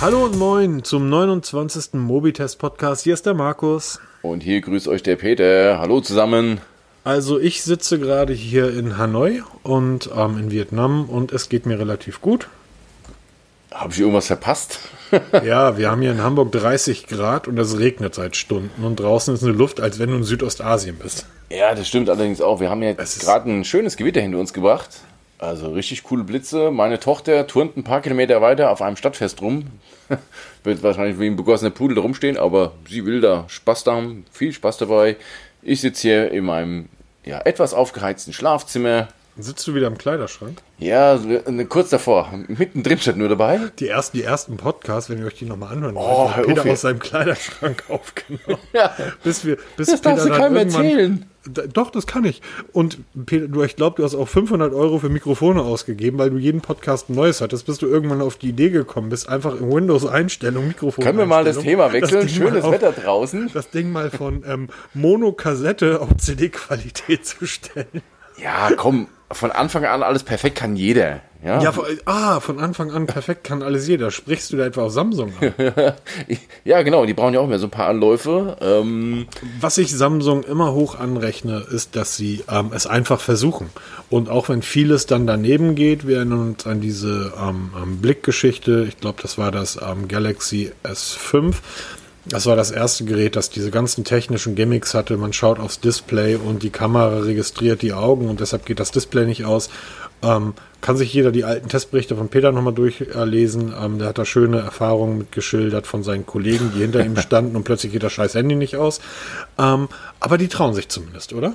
Hallo und moin zum 29. Mobitest Podcast. Hier ist der Markus. Und hier grüßt euch der Peter. Hallo zusammen. Also ich sitze gerade hier in Hanoi und ähm, in Vietnam und es geht mir relativ gut. Habe ich irgendwas verpasst? ja, wir haben hier in Hamburg 30 Grad und es regnet seit Stunden und draußen ist eine Luft, als wenn du in Südostasien bist. Ja, das stimmt allerdings auch. Wir haben jetzt gerade ein schönes Gewitter hinter uns gebracht. Also richtig coole Blitze. Meine Tochter turnt ein paar Kilometer weiter auf einem Stadtfest rum. Wird wahrscheinlich wie ein begossener Pudel rumstehen, aber sie will da Spaß haben. Viel Spaß dabei. Ich sitze hier in meinem ja, etwas aufgeheizten Schlafzimmer. Sitzt du wieder im Kleiderschrank? Ja, kurz davor. Mittendrin steht nur dabei. Die ersten, die ersten Podcasts, wenn ihr euch die nochmal anhören wollt, oh, Peter aus seinem Kleiderschrank aufgenommen. ja. Bis wir, bis das Peter darfst du keinem erzählen. Doch, das kann ich. Und Peter, du, ich glaube, du hast auch 500 Euro für Mikrofone ausgegeben, weil du jeden Podcast ein neues hattest, bis du irgendwann auf die Idee gekommen bist, einfach in Windows-Einstellung Mikrofon. Können wir mal das Thema wechseln? Das Schönes auf, Wetter draußen. Das Ding mal von ähm, Mono-Kassette auf CD-Qualität zu stellen. Ja, komm, von Anfang an alles perfekt kann jeder. Ja, ja ah, von Anfang an perfekt kann alles jeder. Sprichst du da etwa auf Samsung an? ja, genau, die brauchen ja auch mehr so ein paar Anläufe. Ähm Was ich Samsung immer hoch anrechne, ist, dass sie ähm, es einfach versuchen. Und auch wenn vieles dann daneben geht, wir erinnern uns an diese ähm, Blickgeschichte, ich glaube, das war das ähm, Galaxy S5, das war das erste Gerät, das diese ganzen technischen Gimmicks hatte. Man schaut aufs Display und die Kamera registriert die Augen und deshalb geht das Display nicht aus. Ähm, kann sich jeder die alten Testberichte von Peter nochmal durchlesen. Ähm, der hat da schöne Erfahrungen mit geschildert von seinen Kollegen, die hinter ihm standen und plötzlich geht das scheiß Handy nicht aus. Ähm, aber die trauen sich zumindest, oder?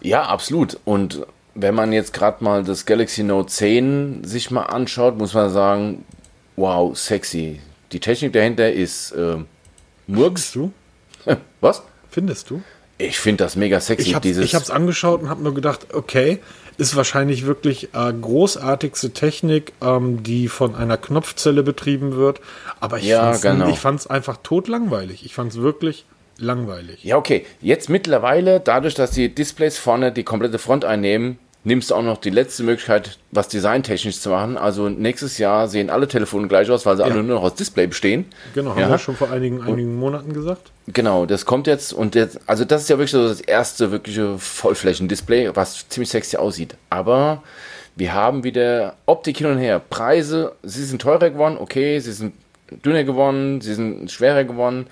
Ja, absolut. Und wenn man jetzt gerade mal das Galaxy Note 10 sich mal anschaut, muss man sagen, wow, sexy. Die Technik dahinter ist äh, Murks. du? Was? Findest du? Ich finde das mega sexy. Ich habe es angeschaut und habe nur gedacht, okay, ist wahrscheinlich wirklich äh, großartigste Technik, ähm, die von einer Knopfzelle betrieben wird. Aber ich ja, genau. fand es einfach totlangweilig. Ich fand es wirklich langweilig. Ja, okay. Jetzt mittlerweile, dadurch, dass die Displays vorne die komplette Front einnehmen, nimmst du auch noch die letzte Möglichkeit, was designtechnisch zu machen. Also nächstes Jahr sehen alle Telefone gleich aus, weil sie ja. alle nur noch aus Display bestehen. Genau, haben ja. wir schon vor einigen, einigen Monaten gesagt. Genau, das kommt jetzt und jetzt, also das ist ja wirklich so das erste wirkliche Vollflächendisplay, was ziemlich sexy aussieht. Aber wir haben wieder Optik hin und her. Preise, sie sind teurer geworden, okay, sie sind dünner geworden, sie sind schwerer geworden,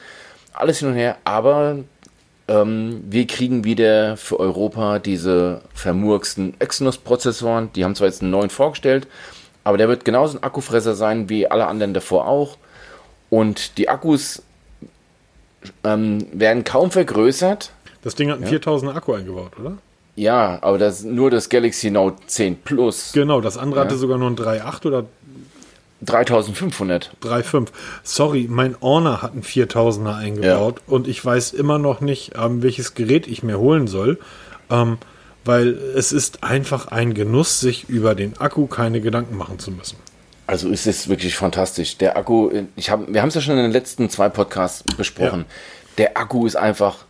alles hin und her, aber ähm, wir kriegen wieder für Europa diese vermurksten Exynos-Prozessoren. Die haben zwar jetzt einen neuen vorgestellt, aber der wird genauso ein Akkufresser sein wie alle anderen davor auch. Und die Akkus ähm, werden kaum vergrößert. Das Ding hat einen ja. 4000 Akku eingebaut, oder? Ja, aber das nur das Galaxy Note 10 Plus. Genau, das andere ja. hatte sogar nur ein 3.8 oder 3500. 3,5. Sorry, mein Honor hat einen 4000er eingebaut ja. und ich weiß immer noch nicht, ähm, welches Gerät ich mir holen soll, ähm, weil es ist einfach ein Genuss, sich über den Akku keine Gedanken machen zu müssen. Also ist es wirklich fantastisch. Der Akku, ich hab, wir haben es ja schon in den letzten zwei Podcasts besprochen. Ja. Der Akku ist einfach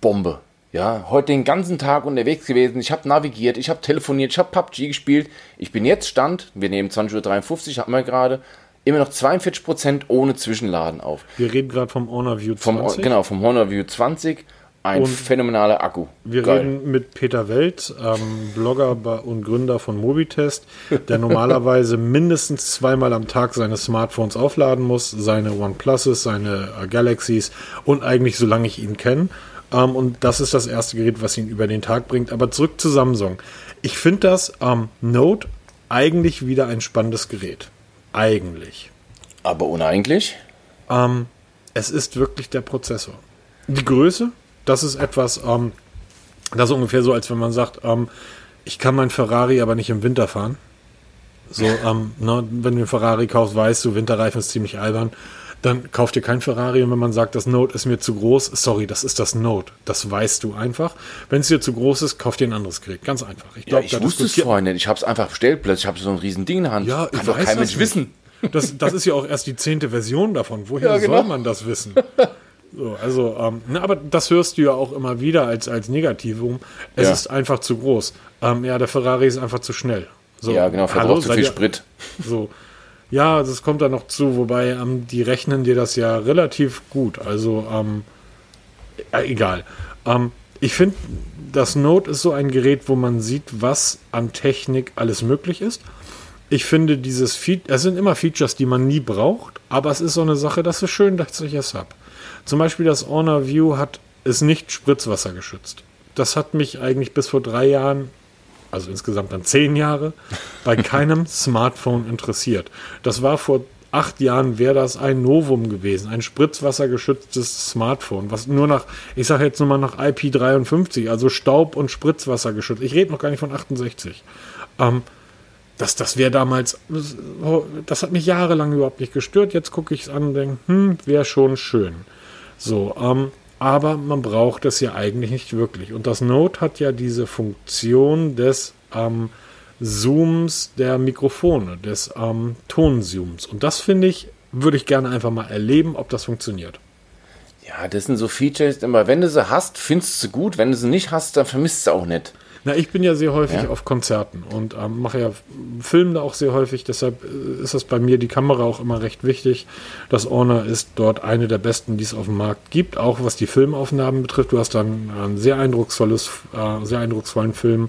Bombe. Ja, heute den ganzen Tag unterwegs gewesen. Ich habe navigiert, ich habe telefoniert, ich habe PUBG gespielt. Ich bin jetzt Stand, wir nehmen 20.53 Uhr, haben wir gerade, immer noch 42% ohne Zwischenladen auf. Wir reden gerade vom Honor View 20. Vom, genau, vom Honor View 20. Ein und phänomenaler Akku. Wir Geil. reden mit Peter Welt, ähm, Blogger und Gründer von Mobitest, der normalerweise mindestens zweimal am Tag seine Smartphones aufladen muss, seine OnePluses, seine äh, Galaxies und eigentlich solange ich ihn kenne. Ähm, und das ist das erste Gerät, was ihn über den Tag bringt. Aber zurück zu Samsung. Ich finde das ähm, Note eigentlich wieder ein spannendes Gerät. Eigentlich. Aber uneigentlich? Ähm, es ist wirklich der Prozessor. Die Größe, das ist etwas, ähm, das ist ungefähr so, als wenn man sagt, ähm, ich kann mein Ferrari aber nicht im Winter fahren. So, ähm, ne, wenn du einen Ferrari kaufst, weißt du, Winterreifen ist ziemlich albern dann kauft ihr kein Ferrari und wenn man sagt, das Note ist mir zu groß, sorry, das ist das Note. Das weißt du einfach. Wenn es dir zu groß ist, kauft ihr ein anderes Gerät. Ganz einfach. Ich, glaub, ja, ich wusste es vorhin nicht. Ich habe es einfach bestellt plötzlich. Ich habe so ein riesen Ding in der Hand. Ja, Kann doch kein Mensch wissen. Das, das ist ja auch erst die zehnte Version davon. Woher ja, genau. soll man das wissen? So, also, ähm, na, aber das hörst du ja auch immer wieder als, als Negativum. Es ja. ist einfach zu groß. Ähm, ja, der Ferrari ist einfach zu schnell. So, ja, genau, verbraucht zu viel Sprit. So, Ja, das kommt da noch zu, wobei ähm, die rechnen dir das ja relativ gut. Also, ähm, äh, egal. Ähm, ich finde, das Note ist so ein Gerät, wo man sieht, was an Technik alles möglich ist. Ich finde, dieses Feed, es sind immer Features, die man nie braucht, aber es ist so eine Sache, das ist schön, dass ich es habe. Zum Beispiel das Honor View hat ist nicht Spritzwasser geschützt. Das hat mich eigentlich bis vor drei Jahren, also insgesamt dann zehn Jahre, bei keinem Smartphone interessiert. Das war vor acht Jahren wäre das ein Novum gewesen, ein spritzwassergeschütztes Smartphone, was nur nach, ich sage jetzt nur mal nach IP53, also Staub und Spritzwasser geschützt. Ich rede noch gar nicht von 68. Ähm, das, das wäre damals, das hat mich jahrelang überhaupt nicht gestört. Jetzt gucke ich es an und denke, hm, wäre schon schön. So, ähm, aber man braucht es ja eigentlich nicht wirklich. Und das Note hat ja diese Funktion des ähm, Zooms der Mikrofone, des ähm, Tonzooms. Und das finde ich, würde ich gerne einfach mal erleben, ob das funktioniert. Ja, das sind so Features, immer wenn du sie hast, findest du sie gut. Wenn du sie nicht hast, dann vermisst du sie auch nicht. Na, ich bin ja sehr häufig ja. auf Konzerten und ähm, mache ja Filme da auch sehr häufig. Deshalb äh, ist das bei mir die Kamera auch immer recht wichtig. Das Honor ist dort eine der besten, die es auf dem Markt gibt, auch was die Filmaufnahmen betrifft. Du hast dann ein sehr eindrucksvolles, äh, sehr eindrucksvollen Film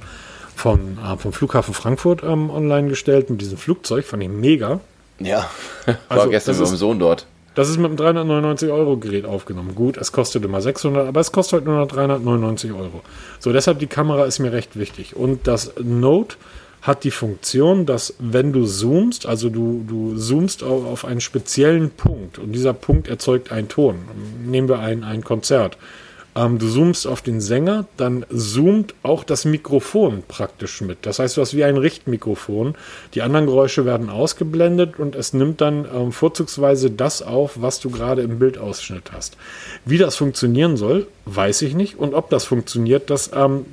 von, äh, vom Flughafen Frankfurt ähm, online gestellt mit diesem Flugzeug. Fand ich mega. Ja, war also, gestern mit meinem Sohn dort. Das ist mit einem 399 Euro Gerät aufgenommen. Gut, es kostet immer 600, aber es kostet heute nur noch 399 Euro. So, deshalb die Kamera ist mir recht wichtig. Und das Note hat die Funktion, dass wenn du zoomst, also du, du zoomst auf, auf einen speziellen Punkt und dieser Punkt erzeugt einen Ton. Nehmen wir ein, ein Konzert. Ähm, du zoomst auf den Sänger, dann zoomt auch das Mikrofon praktisch mit. Das heißt, du hast wie ein Richtmikrofon. Die anderen Geräusche werden ausgeblendet und es nimmt dann ähm, vorzugsweise das auf, was du gerade im Bildausschnitt hast. Wie das funktionieren soll, weiß ich nicht. Und ob das funktioniert, das ähm,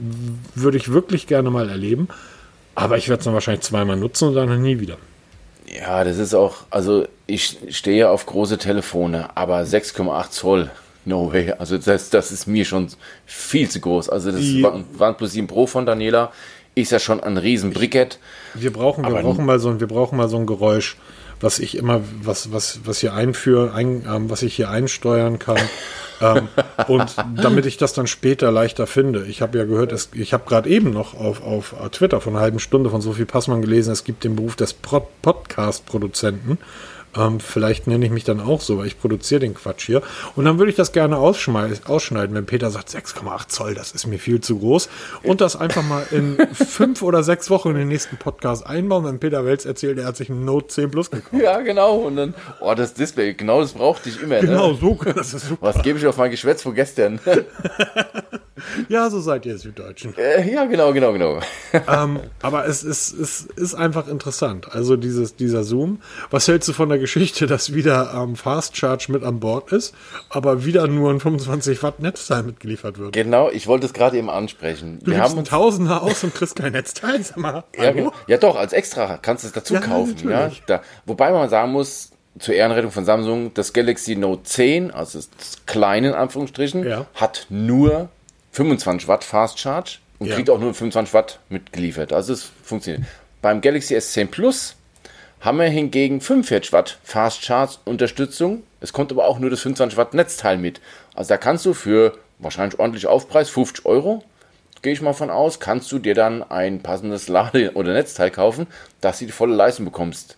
würde ich wirklich gerne mal erleben. Aber ich werde es dann wahrscheinlich zweimal nutzen und dann nie wieder. Ja, das ist auch, also ich stehe auf große Telefone, aber 6,8 Zoll No way. Also das, das ist mir schon viel zu groß. Also das Die, OnePlus 7 Pro von Daniela ist ja schon ein riesen Brikett. Wir brauchen, wir brauchen mal so ein, wir brauchen mal so ein Geräusch, was ich immer, was, was, was hier einführen, ein, ähm, was ich hier einsteuern kann. ähm, und damit ich das dann später leichter finde. Ich habe ja gehört, es, ich habe gerade eben noch auf, auf Twitter von einer halben Stunde von Sophie Passmann gelesen, es gibt den Beruf des Podcast-Produzenten. Ähm, vielleicht nenne ich mich dann auch so, weil ich produziere den Quatsch hier. Und dann würde ich das gerne ausschneiden, wenn Peter sagt, 6,8 Zoll, das ist mir viel zu groß. Und das einfach mal in fünf oder sechs Wochen in den nächsten Podcast einbauen, wenn Peter Welz erzählt, er hat sich ein Note 10 Plus gekauft. Ja, genau. Und dann, oh, das Display, genau das brauchte ich immer. Ne? Genau, ne? so, das ist super. Was gebe ich auf mein Geschwätz von gestern? ja, so seid ihr Süddeutschen. Äh, ja, genau, genau, genau. ähm, aber es ist, es ist einfach interessant. Also dieses, dieser Zoom. Was hältst du von der Geschichte, dass wieder ähm, Fast Charge mit an Bord ist, aber wieder nur ein 25 Watt Netzteil mitgeliefert wird? Genau, ich wollte es gerade eben ansprechen. Du Wir haben uns Tausender aus und kriegst kein Netzteil. Sag mal, ja, genau. ja, doch, als extra kannst du es dazu ja, kaufen. Ja, da, wobei man sagen muss, zur Ehrenrettung von Samsung, das Galaxy Note 10, also das kleine in Anführungsstrichen, ja. hat nur 25 Watt Fast Charge und ja. kriegt auch nur 25 Watt mitgeliefert. Also es funktioniert. Beim Galaxy S10 Plus haben wir hingegen 45 Watt Fast Charge Unterstützung. Es kommt aber auch nur das 25 Watt Netzteil mit. Also da kannst du für wahrscheinlich ordentlich Aufpreis, 50 Euro, gehe ich mal von aus, kannst du dir dann ein passendes Lade- oder Netzteil kaufen, dass du die volle Leistung bekommst.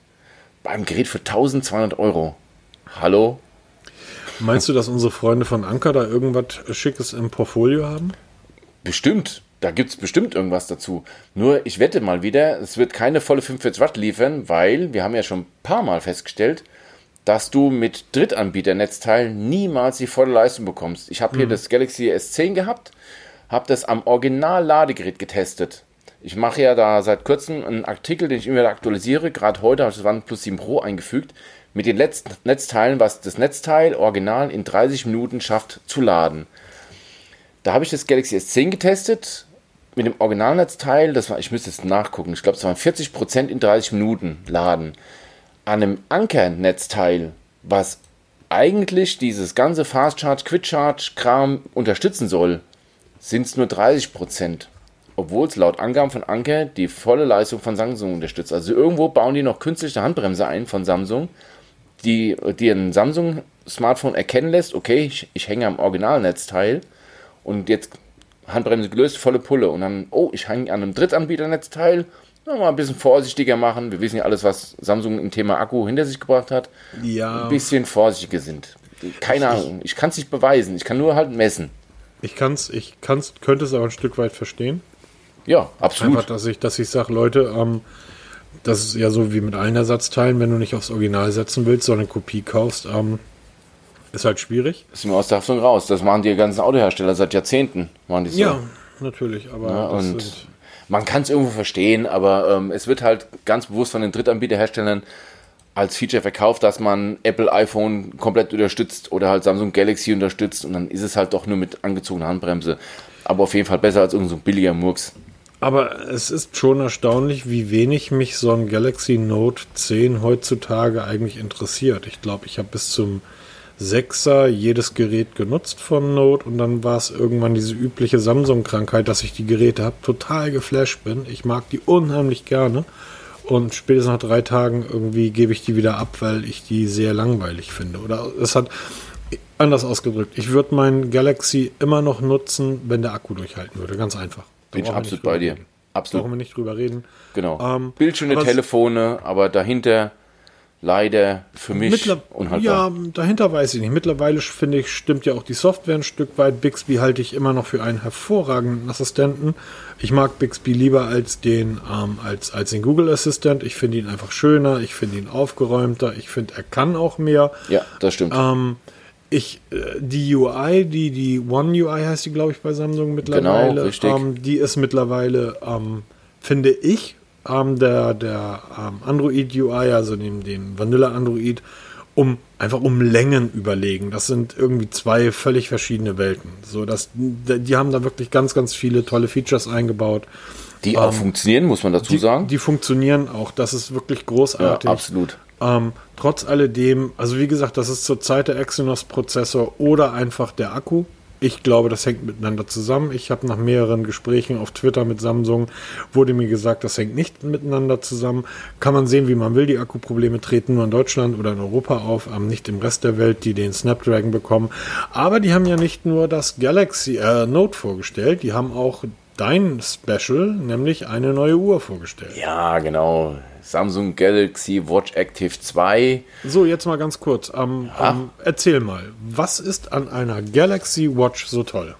Beim Gerät für 1200 Euro. Hallo? Meinst du, dass unsere Freunde von Anker da irgendwas Schickes im Portfolio haben? Bestimmt. Da gibt es bestimmt irgendwas dazu. Nur, ich wette mal wieder, es wird keine volle 45 Watt liefern, weil wir haben ja schon ein paar Mal festgestellt, dass du mit Drittanbieter-Netzteilen niemals die volle Leistung bekommst. Ich habe hier mhm. das Galaxy S10 gehabt, habe das am Original-Ladegerät getestet. Ich mache ja da seit kurzem einen Artikel, den ich immer wieder aktualisiere. Gerade heute habe ich das OnePlus 7 Pro eingefügt. Mit den letzten Netzteilen, was das Netzteil original in 30 Minuten schafft zu laden. Da habe ich das Galaxy S10 getestet mit dem Originalnetzteil, das war, ich müsste jetzt nachgucken, ich glaube, es waren 40% in 30 Minuten laden. An einem Anker-Netzteil, was eigentlich dieses ganze Fast Charge, Quick Charge Kram unterstützen soll, sind es nur 30%. obwohl es laut Angaben von Anker die volle Leistung von Samsung unterstützt. Also irgendwo bauen die noch künstliche Handbremse ein von Samsung, die, die ein Samsung-Smartphone erkennen lässt, okay, ich, ich hänge am Originalnetzteil und jetzt Handbremse gelöst, volle Pulle und dann, oh, ich hänge an einem Drittanbieternetzteil, mal ein bisschen vorsichtiger machen. Wir wissen ja alles, was Samsung im Thema Akku hinter sich gebracht hat. Ja. Ein bisschen vorsichtiger sind. Keine Ahnung, ich kann es nicht beweisen, ich kann nur halt messen. Ich kann's, ich kann's, könnte es aber ein Stück weit verstehen. Ja, absolut. Einfach, dass ich, dass ich sage, Leute, ähm, das ist ja so wie mit allen Ersatzteilen, wenn du nicht aufs Original setzen willst, sondern eine Kopie kaufst, ähm, ist halt schwierig. Ist mir aus der Haftung raus. Das machen die ganzen Autohersteller seit Jahrzehnten. Machen die so. Ja, natürlich, aber Ja, und man kann es irgendwo verstehen, aber ähm, es wird halt ganz bewusst von den Drittanbieterherstellern als Feature verkauft, dass man Apple iPhone komplett unterstützt oder halt Samsung Galaxy unterstützt und dann ist es halt doch nur mit angezogener Handbremse. Aber auf jeden Fall besser als irgendein so ein billiger Murks. Aber es ist schon erstaunlich, wie wenig mich so ein Galaxy Note 10 heutzutage eigentlich interessiert. Ich glaube, ich habe bis zum 6er jedes Gerät genutzt von Note und dann war es irgendwann diese übliche Samsung-Krankheit, dass ich die Geräte habe, total geflasht bin. Ich mag die unheimlich gerne und spätestens nach drei Tagen irgendwie gebe ich die wieder ab, weil ich die sehr langweilig finde. Oder es hat anders ausgedrückt. Ich würde meinen Galaxy immer noch nutzen, wenn der Akku durchhalten würde. Ganz einfach. Bin ich absolut bei dir. reden. Absolut. Brauchen wir nicht drüber reden. Genau. Ähm, es- Telefone, aber dahinter leider für mich Mittler unhaltbar. ja, dahinter weiß ich nicht. Mittlerweile finde ich, stimmt ja auch die Software ein Stück weit. Bixby halte ich immer noch für einen hervorragenden Assistenten. Ich mag Bixby lieber als den, ähm, als, als den Google Assistant. Ich finde ihn einfach schöner, ich finde ihn aufgeräumter, ich finde, er kann auch mehr. Ja, das stimmt. Ähm, ich, äh, die UI, die, die One UI heißt die, glaube ich, bei Samsung mittlerweile. Genau, richtig. Ähm, die ist mittlerweile, ähm, finde ich, ähm, der, der ähm, Android UI, also dem, dem Vanilla Android, um einfach um Längen überlegen. Das sind irgendwie zwei völlig verschiedene Welten. So, dass, die haben da wirklich ganz, ganz viele tolle Features eingebaut. die auch funktionieren, muss man dazu Die, sagen. die funktionieren auch. Das ist wirklich ja, großartig. absolut. Ähm, trotz alledem, also wie gesagt, das ist zurzeit der Exynos-Prozessor oder einfach der Akku. Ich glaube, das hängt miteinander zusammen. Ich habe nach mehreren Gesprächen auf Twitter mit Samsung, wurde mir gesagt, das hängt nicht miteinander zusammen. Kann man sehen, wie man will. Die Akkuprobleme treten nur in Deutschland oder in Europa auf, ähm, nicht im Rest der Welt, die den Snapdragon bekommen. Aber die haben ja nicht nur das Galaxy äh, Note vorgestellt, die haben auch dein Special, nämlich eine neue Uhr vorgestellt. Ja, genau. Samsung Galaxy Watch Active 2. So, jetzt mal ganz kurz. Ähm, ähm, erzähl mal, was ist an einer Galaxy Watch so toll?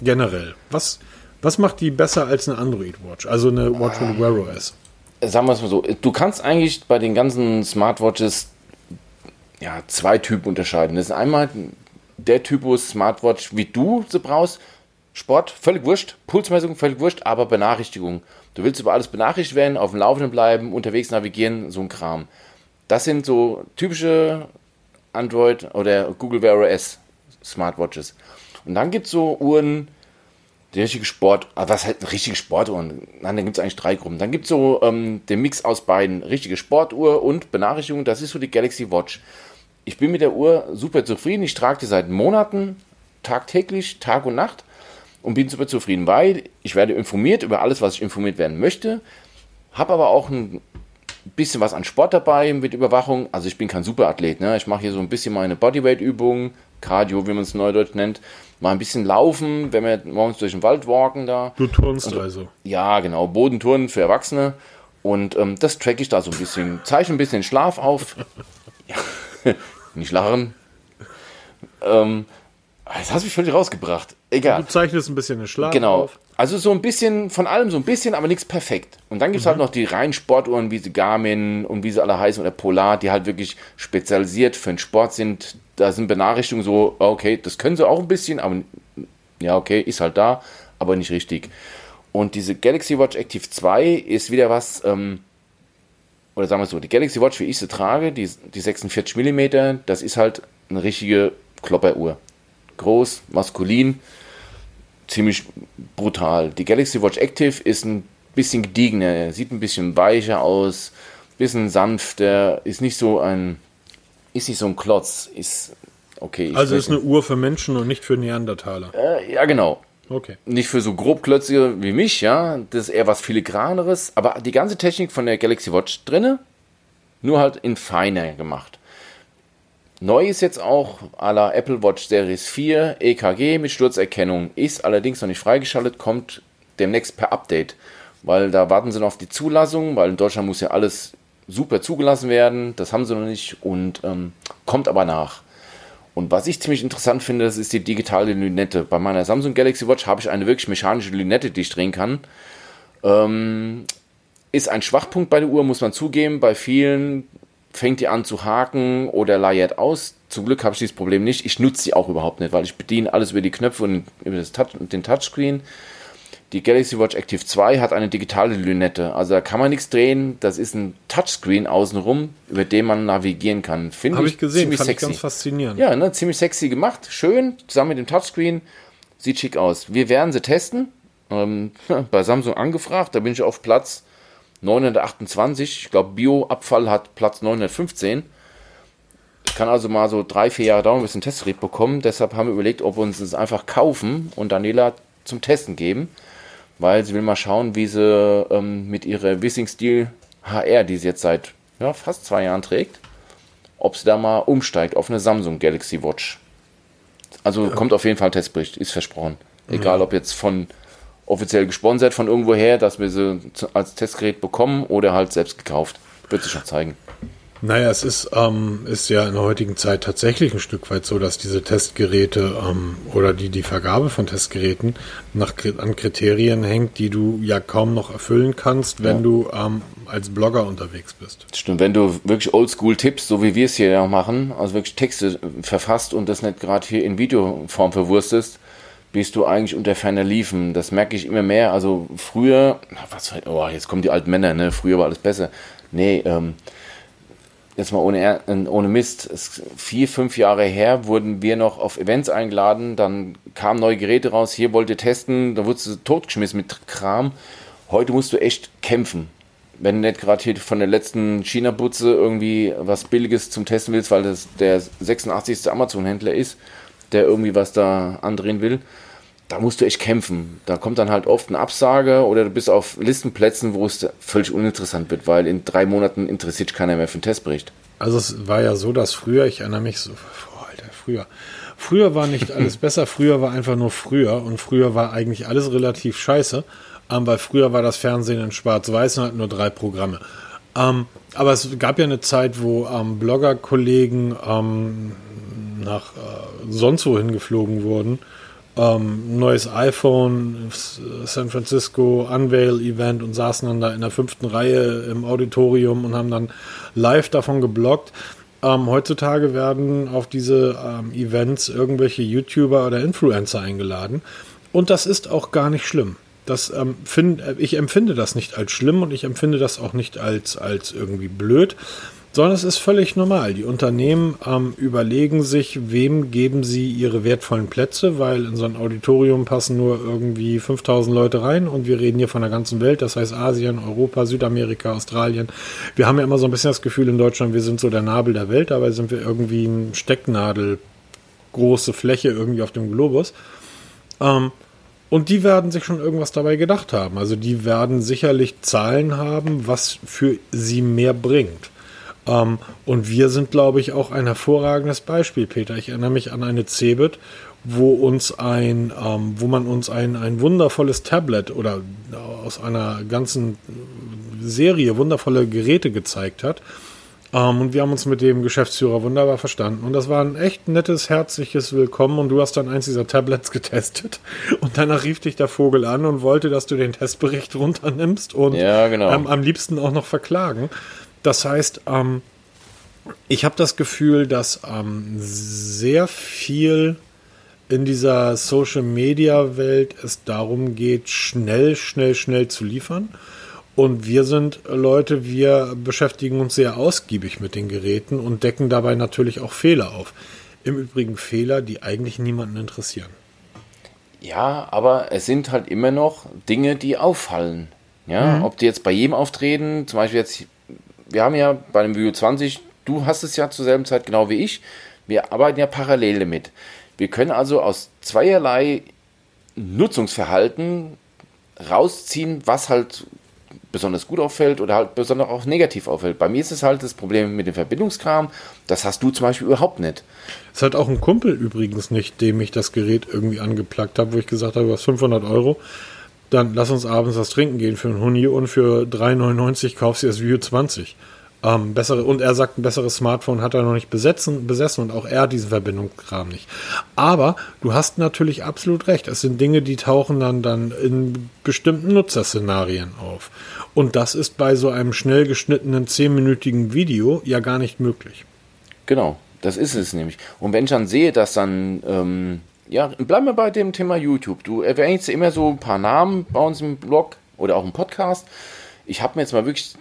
Generell. Was, was macht die besser als eine Android Watch? Also eine Watch mit Wear OS. Sagen wir es mal so, du kannst eigentlich bei den ganzen Smartwatches ja, zwei Typen unterscheiden. Das ist einmal der Typus Smartwatch, wie du sie brauchst. Sport, völlig wurscht. Pulsmessung, völlig wurscht, aber Benachrichtigung. Du willst über alles benachrichtigt werden, auf dem Laufenden bleiben, unterwegs navigieren, so ein Kram. Das sind so typische Android oder Google Wear OS Smartwatches. Und dann gibt es so Uhren, die richtige Sport, ah, was halt richtige Sportuhren? Nein, da gibt es eigentlich drei Gruppen. Dann gibt es so ähm, den Mix aus beiden, richtige Sportuhr und Benachrichtigung. Das ist so die Galaxy Watch. Ich bin mit der Uhr super zufrieden. Ich trage die seit Monaten, tagtäglich, Tag und Nacht und bin super zufrieden, weil ich werde informiert über alles, was ich informiert werden möchte. Habe aber auch ein bisschen was an Sport dabei mit Überwachung. Also ich bin kein Superathlet. Ne? Ich mache hier so ein bisschen meine Bodyweight-Übungen, Cardio, wie man es neudeutsch nennt. Mal ein bisschen laufen, wenn wir morgens durch den Wald walken da. Du turnst also. Ja, genau, Bodentouren für Erwachsene. Und ähm, das track ich da so ein bisschen. Zeichne ein bisschen Schlaf auf. Nicht lachen. Ähm, jetzt hast du mich völlig rausgebracht. Egal. Du zeichnest ein bisschen den Schlaf Genau. auf. Also so ein bisschen von allem, so ein bisschen, aber nichts perfekt. Und dann gibt es halt noch die reinen Sportuhren, wie sie Garmin und wie sie alle heißen, oder Polar, die halt wirklich spezialisiert für den Sport sind. Da sind Benachrichtigungen so, okay, das können sie auch ein bisschen, aber ja, okay, ist halt da, aber nicht richtig. Und diese Galaxy Watch Active 2 ist wieder was, ähm, oder sagen wir so, die Galaxy Watch, wie ich sie trage, die, die 46 mm, das ist halt eine richtige Klopperuhr. Groß, maskulin, ziemlich brutal. Die Galaxy Watch Active ist ein bisschen gediegener, sieht ein bisschen weicher aus, bisschen sanfter, ist nicht so ein, ist nicht so ein Klotz, ist okay. Also ist eine Uhr für Menschen und nicht für Neandertaler. äh, ja, genau. Okay. Nicht für so grobklötzige wie mich, ja. Das ist eher was filigraneres. Aber die ganze Technik von der Galaxy Watch drinne, nur halt in feiner gemacht. Neu ist jetzt auch à la Apple Watch Series 4 EKG mit Sturzerkennung. Ist allerdings noch nicht freigeschaltet, kommt demnächst per Update. Weil da warten sie noch auf die Zulassung, weil in Deutschland muss ja alles super zugelassen werden. Das haben sie noch nicht und ähm, kommt aber nach. Und was ich ziemlich interessant finde, das ist die digitale Lünette. Bei meiner Samsung Galaxy Watch habe ich eine wirklich mechanische Lünette, die ich drehen kann. Ähm, ist ein Schwachpunkt bei der Uhr, muss man zugeben. Bei vielen fängt die an zu haken oder leiert aus. Zum Glück habe ich dieses Problem nicht. Ich nutze sie auch überhaupt nicht, weil ich bediene alles über die Knöpfe und über das Touch, den Touchscreen. Die Galaxy Watch Active 2 hat eine digitale Lünette. Also da kann man nichts drehen. Das ist ein Touchscreen außenrum, über den man navigieren kann. Finde Habe ich, ich gesehen, ziemlich fand sexy. ich ganz faszinierend. Ja, ne, ziemlich sexy gemacht. Schön, zusammen mit dem Touchscreen. Sieht schick aus. Wir werden sie testen. Ähm, bei Samsung angefragt. Da bin ich auf Platz 928. Ich glaube, Bioabfall hat Platz 915. Kann also mal so drei, vier Jahre dauern, bis wir ein Testgerät bekommen. Deshalb haben wir überlegt, ob wir uns das einfach kaufen und Daniela zum Testen geben weil sie will mal schauen, wie sie ähm, mit ihrer Wissing Steel HR, die sie jetzt seit ja, fast zwei Jahren trägt, ob sie da mal umsteigt auf eine Samsung Galaxy Watch. Also ja. kommt auf jeden Fall ein Testbericht, ist versprochen. Egal, ob jetzt von offiziell gesponsert von irgendwoher, dass wir sie als Testgerät bekommen oder halt selbst gekauft. Wird sich schon zeigen. Naja, es ist, ähm, ist ja in der heutigen Zeit tatsächlich ein Stück weit so, dass diese Testgeräte ähm, oder die, die Vergabe von Testgeräten nach, an Kriterien hängt, die du ja kaum noch erfüllen kannst, wenn ja. du ähm, als Blogger unterwegs bist. Stimmt, wenn du wirklich oldschool tippst, so wie wir es hier ja machen, also wirklich Texte verfasst und das nicht gerade hier in Videoform verwurstest, bist du eigentlich unter ferner Liefen. Das merke ich immer mehr. Also früher, was, oh, jetzt kommen die alten Männer, ne? Früher war alles besser. Nee, ähm, jetzt mal ohne, ohne Mist, vier, fünf Jahre her wurden wir noch auf Events eingeladen, dann kamen neue Geräte raus, hier wollte testen, dann wurdest du totgeschmissen mit Kram. Heute musst du echt kämpfen. Wenn du nicht gerade hier von der letzten China-Butze irgendwie was Billiges zum Testen willst, weil das der 86. Amazon-Händler ist, der irgendwie was da andrehen will, da musst du echt kämpfen. Da kommt dann halt oft eine Absage oder du bist auf Listenplätzen, wo es völlig uninteressant wird, weil in drei Monaten interessiert keiner mehr für einen Testbericht. Also es war ja so, dass früher, ich erinnere mich so, oh, Alter, früher. Früher war nicht alles besser, früher war einfach nur früher und früher war eigentlich alles relativ scheiße, ähm, weil früher war das Fernsehen in schwarz-weiß und hat nur drei Programme. Ähm, aber es gab ja eine Zeit, wo ähm, Blogger-Kollegen ähm, nach äh, sonst wohin geflogen wurden ähm, neues iPhone, San Francisco Unveil Event und saßen dann da in der fünften Reihe im Auditorium und haben dann live davon geblockt. Ähm, heutzutage werden auf diese ähm, Events irgendwelche YouTuber oder Influencer eingeladen und das ist auch gar nicht schlimm. Das, ähm, find, ich empfinde das nicht als schlimm und ich empfinde das auch nicht als, als irgendwie blöd sondern es ist völlig normal. Die Unternehmen ähm, überlegen sich, wem geben sie ihre wertvollen Plätze, weil in so ein Auditorium passen nur irgendwie 5000 Leute rein und wir reden hier von der ganzen Welt, das heißt Asien, Europa, Südamerika, Australien. Wir haben ja immer so ein bisschen das Gefühl in Deutschland, wir sind so der Nabel der Welt, dabei sind wir irgendwie ein Stecknadel große Fläche irgendwie auf dem Globus. Ähm, und die werden sich schon irgendwas dabei gedacht haben. Also die werden sicherlich Zahlen haben, was für sie mehr bringt. Ähm, und wir sind, glaube ich, auch ein hervorragendes Beispiel, Peter. Ich erinnere mich an eine Cebit, wo uns ein, ähm, wo man uns ein, ein wundervolles Tablet oder aus einer ganzen Serie wundervolle Geräte gezeigt hat. Um, ähm, und wir haben uns mit dem Geschäftsführer wunderbar verstanden. Und das war ein echt nettes, herzliches Willkommen. Und du hast dann eins dieser Tablets getestet. Und danach rief dich der Vogel an und wollte, dass du den Testbericht runternimmst und ja, genau. ähm, am liebsten auch noch verklagen. Das heißt, ähm, ich habe das Gefühl, dass ähm, sehr viel in dieser Social Media Welt es darum geht, schnell, schnell, schnell zu liefern. Und wir sind Leute, wir beschäftigen uns sehr ausgiebig mit den Geräten und decken dabei natürlich auch Fehler auf. Im Übrigen Fehler, die eigentlich niemanden interessieren. Ja, aber es sind halt immer noch Dinge, die auffallen. Ja, mhm. ob die jetzt bei jedem auftreten, zum Beispiel jetzt wir haben ja bei dem Video 20, du hast es ja zur selben Zeit genau wie ich, wir arbeiten ja parallel damit. Wir können also aus zweierlei Nutzungsverhalten rausziehen, was halt besonders gut auffällt oder halt besonders auch negativ auffällt. Bei mir ist es halt das Problem mit dem Verbindungskram. Das hast du zum Beispiel überhaupt nicht. Es hat auch ein Kumpel übrigens nicht, dem ich das Gerät irgendwie angeplagt habe, wo ich gesagt habe, hast 500 Euro. Dann lass uns abends was trinken gehen für einen Huni und für 3,99 kaufst du das View 20. Ähm, bessere, und er sagt, ein besseres Smartphone hat er noch nicht besetzen, besessen und auch er hat diesen Verbindungskram nicht. Aber du hast natürlich absolut recht. Es sind Dinge, die tauchen dann, dann in bestimmten Nutzerszenarien auf. Und das ist bei so einem schnell geschnittenen 10-minütigen Video ja gar nicht möglich. Genau, das ist es nämlich. Und wenn ich dann sehe, dass dann, ähm, ja, bleiben wir bei dem Thema YouTube. Du erwähnst immer so ein paar Namen bei uns im Blog oder auch im Podcast. Ich habe mir jetzt mal wirklich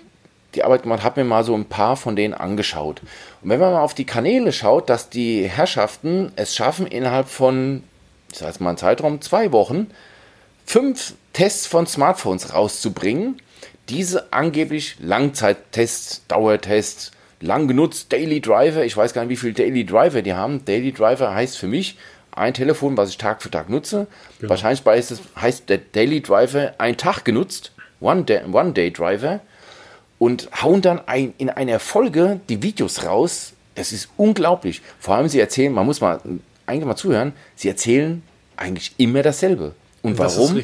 die Arbeit gemacht, habe mir mal so ein paar von denen angeschaut. Und wenn man mal auf die Kanäle schaut, dass die Herrschaften es schaffen, innerhalb von, ich sage jetzt mal einen Zeitraum, zwei Wochen, fünf Tests von Smartphones rauszubringen, diese angeblich Langzeittests, Dauertests, lang genutzt, Daily Driver, ich weiß gar nicht, wie viele Daily Driver die haben. Daily Driver heißt für mich ein Telefon, was ich Tag für Tag nutze. Genau. Wahrscheinlich heißt der Daily Driver ein Tag genutzt, One Day, One Day Driver und hauen dann ein, in einer Folge die Videos raus. Das ist unglaublich. Vor allem sie erzählen, man muss mal eigentlich mal zuhören, sie erzählen eigentlich immer dasselbe. Und das warum?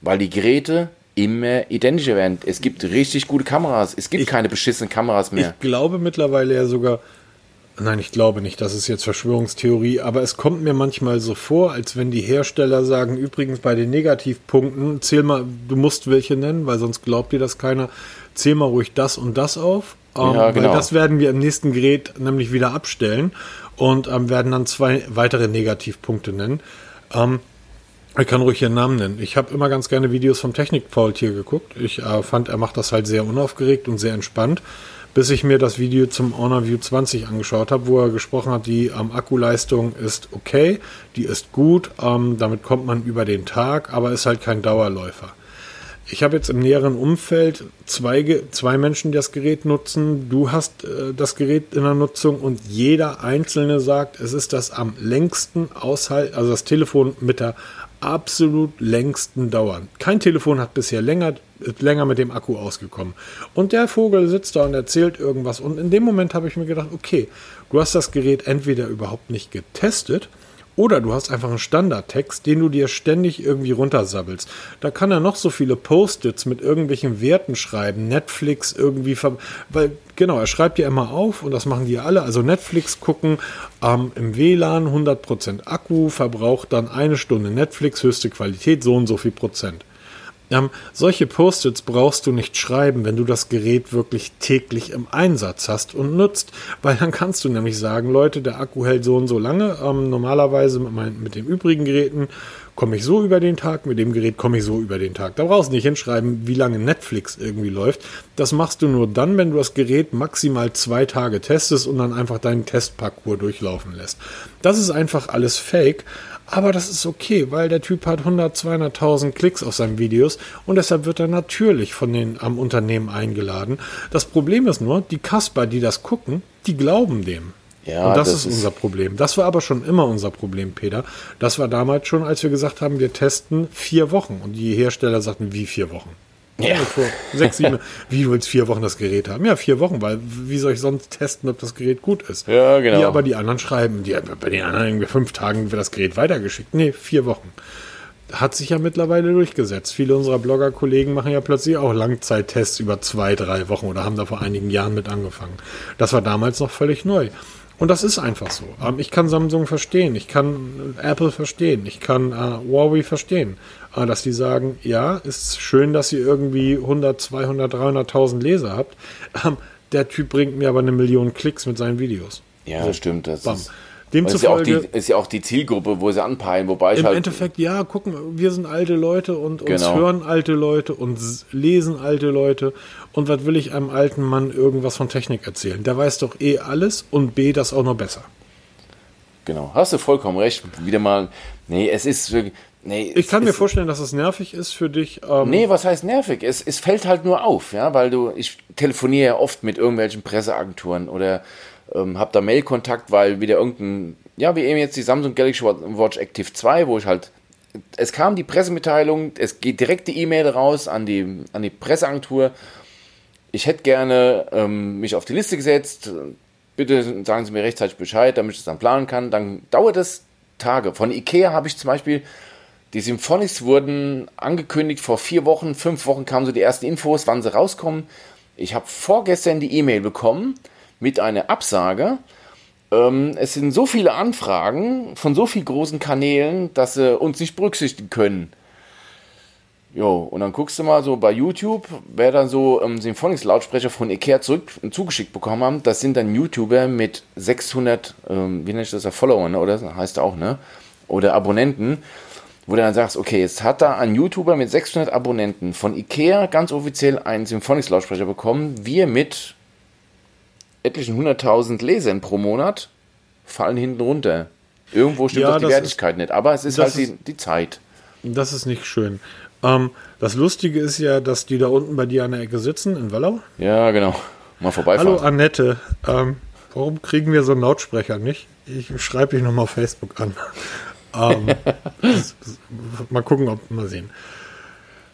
Weil die Geräte immer identischer werden. Es gibt richtig gute Kameras. Es gibt ich, keine beschissenen Kameras mehr. Ich glaube mittlerweile ja sogar, nein, ich glaube nicht, das ist jetzt Verschwörungstheorie, aber es kommt mir manchmal so vor, als wenn die Hersteller sagen, übrigens bei den Negativpunkten, zähl mal, du musst welche nennen, weil sonst glaubt dir das keiner zähl mal ruhig das und das auf. Ähm, ja, genau. Weil das werden wir im nächsten Gerät nämlich wieder abstellen und ähm, werden dann zwei weitere Negativpunkte nennen. Ähm, ich kann ruhig ihren Namen nennen. Ich habe immer ganz gerne Videos vom Technik-Faultier geguckt. Ich äh, fand, er macht das halt sehr unaufgeregt und sehr entspannt, bis ich mir das Video zum Honor View 20 angeschaut habe, wo er gesprochen hat, die ähm, Akkuleistung ist okay, die ist gut, ähm, damit kommt man über den Tag, aber ist halt kein Dauerläufer. Ich habe jetzt im näheren Umfeld zwei, zwei Menschen, die das Gerät nutzen. Du hast äh, das Gerät in der Nutzung und jeder Einzelne sagt, es ist das am längsten Aushalt, also das Telefon mit der absolut längsten Dauer. Kein Telefon hat bisher länger, länger mit dem Akku ausgekommen. Und der Vogel sitzt da und erzählt irgendwas. Und in dem Moment habe ich mir gedacht, okay, du hast das Gerät entweder überhaupt nicht getestet oder du hast einfach einen Standardtext, den du dir ständig irgendwie runtersabbelst. Da kann er noch so viele Post-its mit irgendwelchen Werten schreiben. Netflix irgendwie, weil genau, er schreibt dir immer auf und das machen die alle. Also Netflix gucken ähm, im WLAN 100% Akku, verbraucht dann eine Stunde Netflix, höchste Qualität, so und so viel Prozent. Ähm, solche Post-its brauchst du nicht schreiben, wenn du das Gerät wirklich täglich im Einsatz hast und nutzt, weil dann kannst du nämlich sagen, Leute, der Akku hält so und so lange. Ähm, normalerweise mit, mein, mit den übrigen Geräten komme ich so über den Tag, mit dem Gerät komme ich so über den Tag. Da brauchst du nicht hinschreiben, wie lange Netflix irgendwie läuft. Das machst du nur dann, wenn du das Gerät maximal zwei Tage testest und dann einfach deinen Testparcours durchlaufen lässt. Das ist einfach alles Fake. Aber das ist okay, weil der Typ hat 100, 200.000 Klicks auf seinen Videos und deshalb wird er natürlich von den am Unternehmen eingeladen. Das Problem ist nur, die Kasper, die das gucken, die glauben dem. Ja, und das, das ist, ist unser Problem. Das war aber schon immer unser Problem, Peter. Das war damals schon, als wir gesagt haben, wir testen vier Wochen. Und die Hersteller sagten, wie vier Wochen? Ja. Vor sechs, sieben, wie du vier Wochen das Gerät haben? Ja, vier Wochen, weil wie soll ich sonst testen, ob das Gerät gut ist? Ja, genau. Die aber die anderen schreiben, die, bei den anderen fünf Tagen wird das Gerät weitergeschickt. Nee, vier Wochen. Hat sich ja mittlerweile durchgesetzt. Viele unserer Blogger-Kollegen machen ja plötzlich auch Langzeittests über zwei, drei Wochen oder haben da vor einigen Jahren mit angefangen. Das war damals noch völlig neu. Und das ist einfach so. Ähm, ich kann Samsung verstehen, ich kann Apple verstehen, ich kann äh, Huawei verstehen, äh, dass die sagen, ja, ist schön, dass ihr irgendwie 100, 200, 300.000 Leser habt. Ähm, der Typ bringt mir aber eine Million Klicks mit seinen Videos. Ja, so, stimmt. Das bam. Ist Demzufolge, ist, ja die, ist ja auch die Zielgruppe, wo sie anpeilen, wobei ich Im halt Endeffekt, ja, gucken, wir sind alte Leute und uns genau. hören alte Leute und lesen alte Leute. Und was will ich einem alten Mann irgendwas von Technik erzählen? Der weiß doch eh alles und B, das auch noch besser. Genau, hast du vollkommen recht. Wieder mal, nee, es ist wirklich, Nee, ich kann mir vorstellen, dass es nervig ist für dich. Ähm nee, was heißt nervig? Es, es fällt halt nur auf, ja, weil du, ich telefoniere ja oft mit irgendwelchen Presseagenturen oder ähm, habe da Mailkontakt, weil wieder irgendein, ja, wie eben jetzt die Samsung Galaxy Watch Active 2, wo ich halt es kam die Pressemitteilung, es geht direkt die E-Mail raus an die, an die Presseagentur. Ich hätte gerne ähm, mich auf die Liste gesetzt. Bitte sagen Sie mir rechtzeitig Bescheid, damit ich das dann planen kann. Dann dauert es Tage. Von Ikea habe ich zum Beispiel, die Symphonics wurden angekündigt vor vier Wochen, fünf Wochen kamen so die ersten Infos, wann sie rauskommen. Ich habe vorgestern die E-Mail bekommen mit einer Absage. Ähm, es sind so viele Anfragen von so vielen großen Kanälen, dass sie uns nicht berücksichtigen können. Jo, und dann guckst du mal so bei YouTube, wer dann so ähm, Symphonics-Lautsprecher von Ikea zurück zugeschickt bekommen haben. Das sind dann YouTuber mit 600, ähm, wie nennt ich das, Follower, ne? oder heißt auch, ne? Oder Abonnenten, wo du dann sagst, okay, jetzt hat da ein YouTuber mit 600 Abonnenten von Ikea ganz offiziell einen Symphonics-Lautsprecher bekommen. Wir mit etlichen 100.000 Lesern pro Monat fallen hinten runter. Irgendwo stimmt Ja, doch die Wertigkeit nicht, aber es ist halt die, ist- die Zeit. Das ist nicht schön. Ähm, das Lustige ist ja, dass die da unten bei dir an der Ecke sitzen, in Wallau. Ja, genau. Mal vorbeifahren. Hallo Annette, ähm, warum kriegen wir so einen Lautsprecher nicht? Ich schreibe dich nochmal auf Facebook an. Ähm, das- das- mal gucken, ob mal sehen.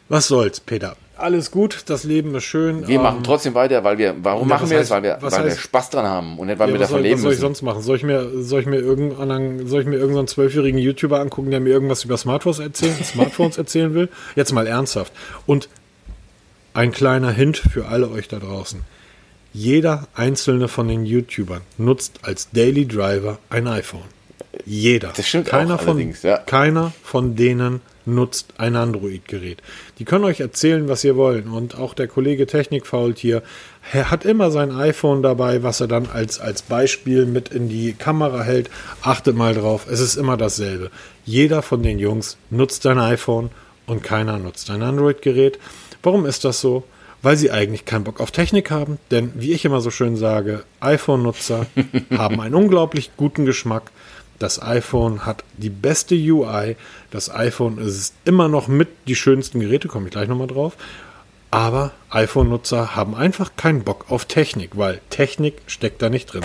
Was soll's, Peter? Alles gut, das Leben ist schön. Wir ähm, machen trotzdem weiter, weil wir, warum Ja, machen wir heißt- das? Weil wir, weil wir heißt- Spaß dran haben und nicht, weil Ja, wir davon soll, leben was soll ich müssen. sonst machen? Soll ich mir, soll ich mir irgendeinen, soll ich mir irgendeinen zwölfjährigen YouTuber angucken, der mir irgendwas über Smartphones erzählen, Smartphones erzählen will? Jetzt mal ernsthaft. Und ein kleiner Hint für alle euch da draußen. Jeder einzelne von den YouTubern nutzt als Daily Driver ein iPhone. Jeder. Das stimmt keiner auch von, ja. Keiner von denen nutzt ein Android-Gerät. Die können euch erzählen, was ihr wollt. Und auch der Kollege Technikfaultier, er hat immer sein iPhone dabei, was er dann als, als Beispiel mit in die Kamera hält. Achtet mal drauf, es ist immer dasselbe. Jeder von den Jungs nutzt ein iPhone und keiner nutzt ein Android-Gerät. Warum ist das so? Weil sie eigentlich keinen Bock auf Technik haben. Denn wie ich immer so schön sage, iPhone-Nutzer haben einen unglaublich guten Geschmack. Das iPhone hat die beste UI. Das iPhone ist immer noch mit die schönsten Geräte, komme ich gleich nochmal drauf. Aber iPhone-Nutzer haben einfach keinen Bock auf Technik, weil Technik steckt da nicht drin.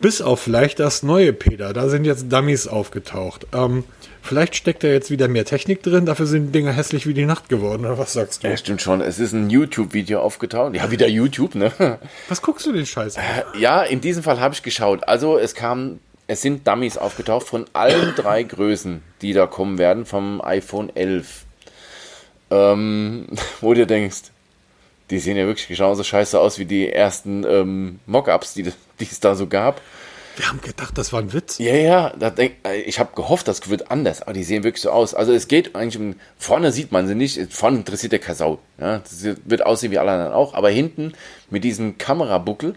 Bis auf vielleicht das neue Peter, da sind jetzt Dummies aufgetaucht. Ähm, vielleicht steckt da jetzt wieder mehr Technik drin, dafür sind die Dinger hässlich wie die Nacht geworden, oder was sagst du? Ja, stimmt schon. Es ist ein YouTube-Video aufgetaucht. Ja, wieder YouTube, ne? Was guckst du den Scheiß an? Ja, in diesem Fall habe ich geschaut. Also es kam, es sind Dummies aufgetaucht von allen drei Größen, die da kommen werden vom iPhone 11. Ähm, wo du denkst, die sehen ja wirklich genauso scheiße aus wie die ersten ähm, Mockups, die, es da so gab. Wir haben gedacht, das war ein Witz. Ja, ja, denk, ich habe gehofft, das wird anders, aber die sehen wirklich so aus. Also es geht eigentlich um, vorne sieht man sie nicht, vorne interessiert der Kasau. Ja, das wird aussehen wie alle anderen auch, aber hinten mit diesem Kamerabuckel,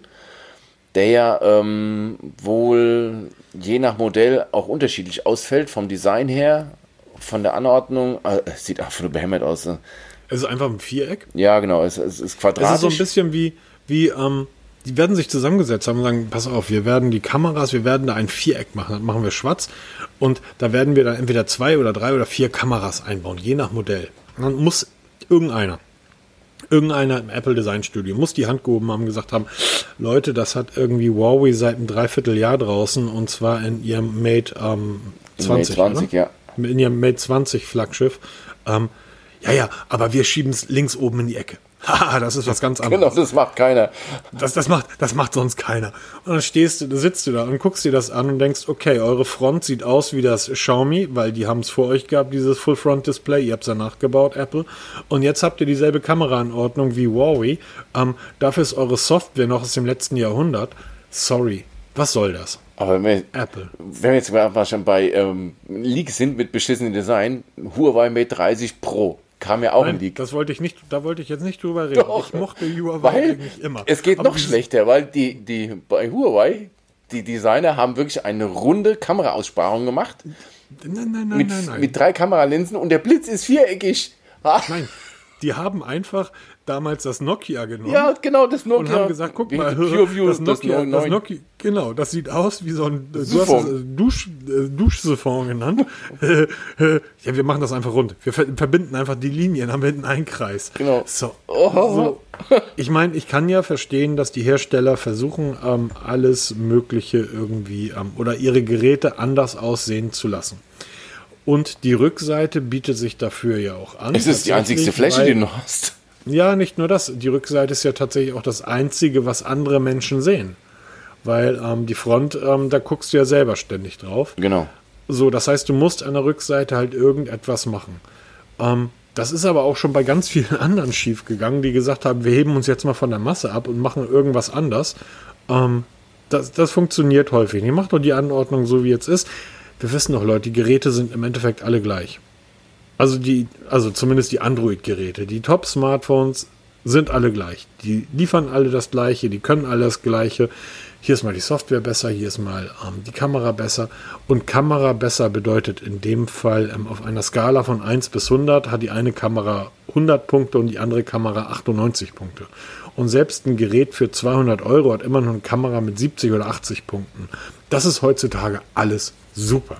der ja ähm, wohl je nach Modell auch unterschiedlich ausfällt, vom Design her, von der Anordnung, äh, es sieht einfach nur behämmert aus. Ne? Es ist einfach ein Viereck. Ja, genau, es, es ist Es ist quadratisch. so ein bisschen wie, wie ähm, die werden sich zusammengesetzt haben und sagen, pass auf, wir werden die Kameras, wir werden da ein Viereck machen, dann machen wir schwarz und da werden wir dann entweder zwei oder drei oder vier Kameras einbauen, je nach Modell. Und dann muss irgendeiner, irgendeiner im Apple Design Studio muss die Hand gehoben haben und gesagt haben, Leute, das hat irgendwie Huawei seit einem Dreivierteljahr draußen und zwar in ihrem Mate ähm, 20, Mate 20, oder? ja. in ihrem Mate 20 Flaggschiff. Ähm, ja, ja, aber wir schieben es links oben in die Ecke. Haha, das ist was ganz anderes. Genau, das macht keiner. Das, das, macht, das macht sonst keiner. Und dann stehst du, sitzt du da und guckst dir das an und denkst, okay, eure Front sieht aus wie das Xiaomi, weil die haben es vor euch gehabt, dieses Full-Front-Display. Ihr habt es ja nachgebaut, Apple. Und jetzt habt ihr dieselbe Kameraanordnung wie Huawei. Ähm, dafür ist eure Software noch aus dem letzten Jahrhundert. Sorry, was soll das? Aber wenn wir, Apple. wenn wir jetzt mal schon bei ähm, Leaks sind mit beschissenem Design, Huawei Mate 30 Pro kam ja auch ein Nein, Leak. das wollte ich nicht, da wollte ich jetzt nicht drüber reden. Doch. Ich mochte Huawei Weil eigentlich immer. es geht Aber noch schlechter, weil die, die bei Huawei, die Designer haben wirklich eine runde Kameraaussparung gemacht Nein, nein, nein, mit, nein, nein. mit drei Kameralinsen und der Blitz ist viereckig. Ah, Nein, die haben einfach damals das Nokia genommen. Ja, genau, das Nokia. und haben gesagt, guck mal, PureView, das Nokia, das, 99. Nokia, genau, das sieht aus wie so ein, du hast es äh, Dusch, äh, Duschsiphon genannt. Ja, wir machen das einfach rund. Wir ver verbinden einfach die Linien, haben hinten einen Kreis. Genau. So. Oh. so. Ich meine, ich kann ja verstehen, dass die Hersteller versuchen, ähm, alles Mögliche irgendwie ähm, oder ihre Geräte anders aussehen zu lassen. Und die Rückseite bietet sich dafür ja auch an. Es ist die einzigste Fläche, weil, die du noch hast. Ja, nicht nur das. Die Rückseite ist ja tatsächlich auch das Einzige, was andere Menschen sehen. Weil ähm, die Front, ähm, da guckst du ja selber ständig drauf. Genau. So, das heißt, du musst an der Rückseite halt irgendetwas machen. Ähm, das ist aber auch schon bei ganz vielen anderen schief gegangen, die gesagt haben, wir heben uns jetzt mal von der Masse ab und machen irgendwas anders. Ähm, das, das funktioniert häufig. Ihr macht doch die Anordnung so, wie jetzt ist. Wir wissen doch, Leute, die Geräte sind im Endeffekt alle gleich. Also die, also zumindest die Android-Geräte. Die Top-Smartphones sind alle gleich. Die liefern alle das Gleiche, die können alle das Gleiche. Hier ist mal die Software besser, hier ist mal ähm, die Kamera besser. Und Kamera besser bedeutet in dem Fall ähm, auf einer Skala von 1 bis 100 hat die eine Kamera 100 Punkte und die andere Kamera 98 Punkte. Und selbst ein Gerät für 200 Euro hat immer noch eine Kamera mit 70 oder 80 Punkten. Das ist heutzutage alles super.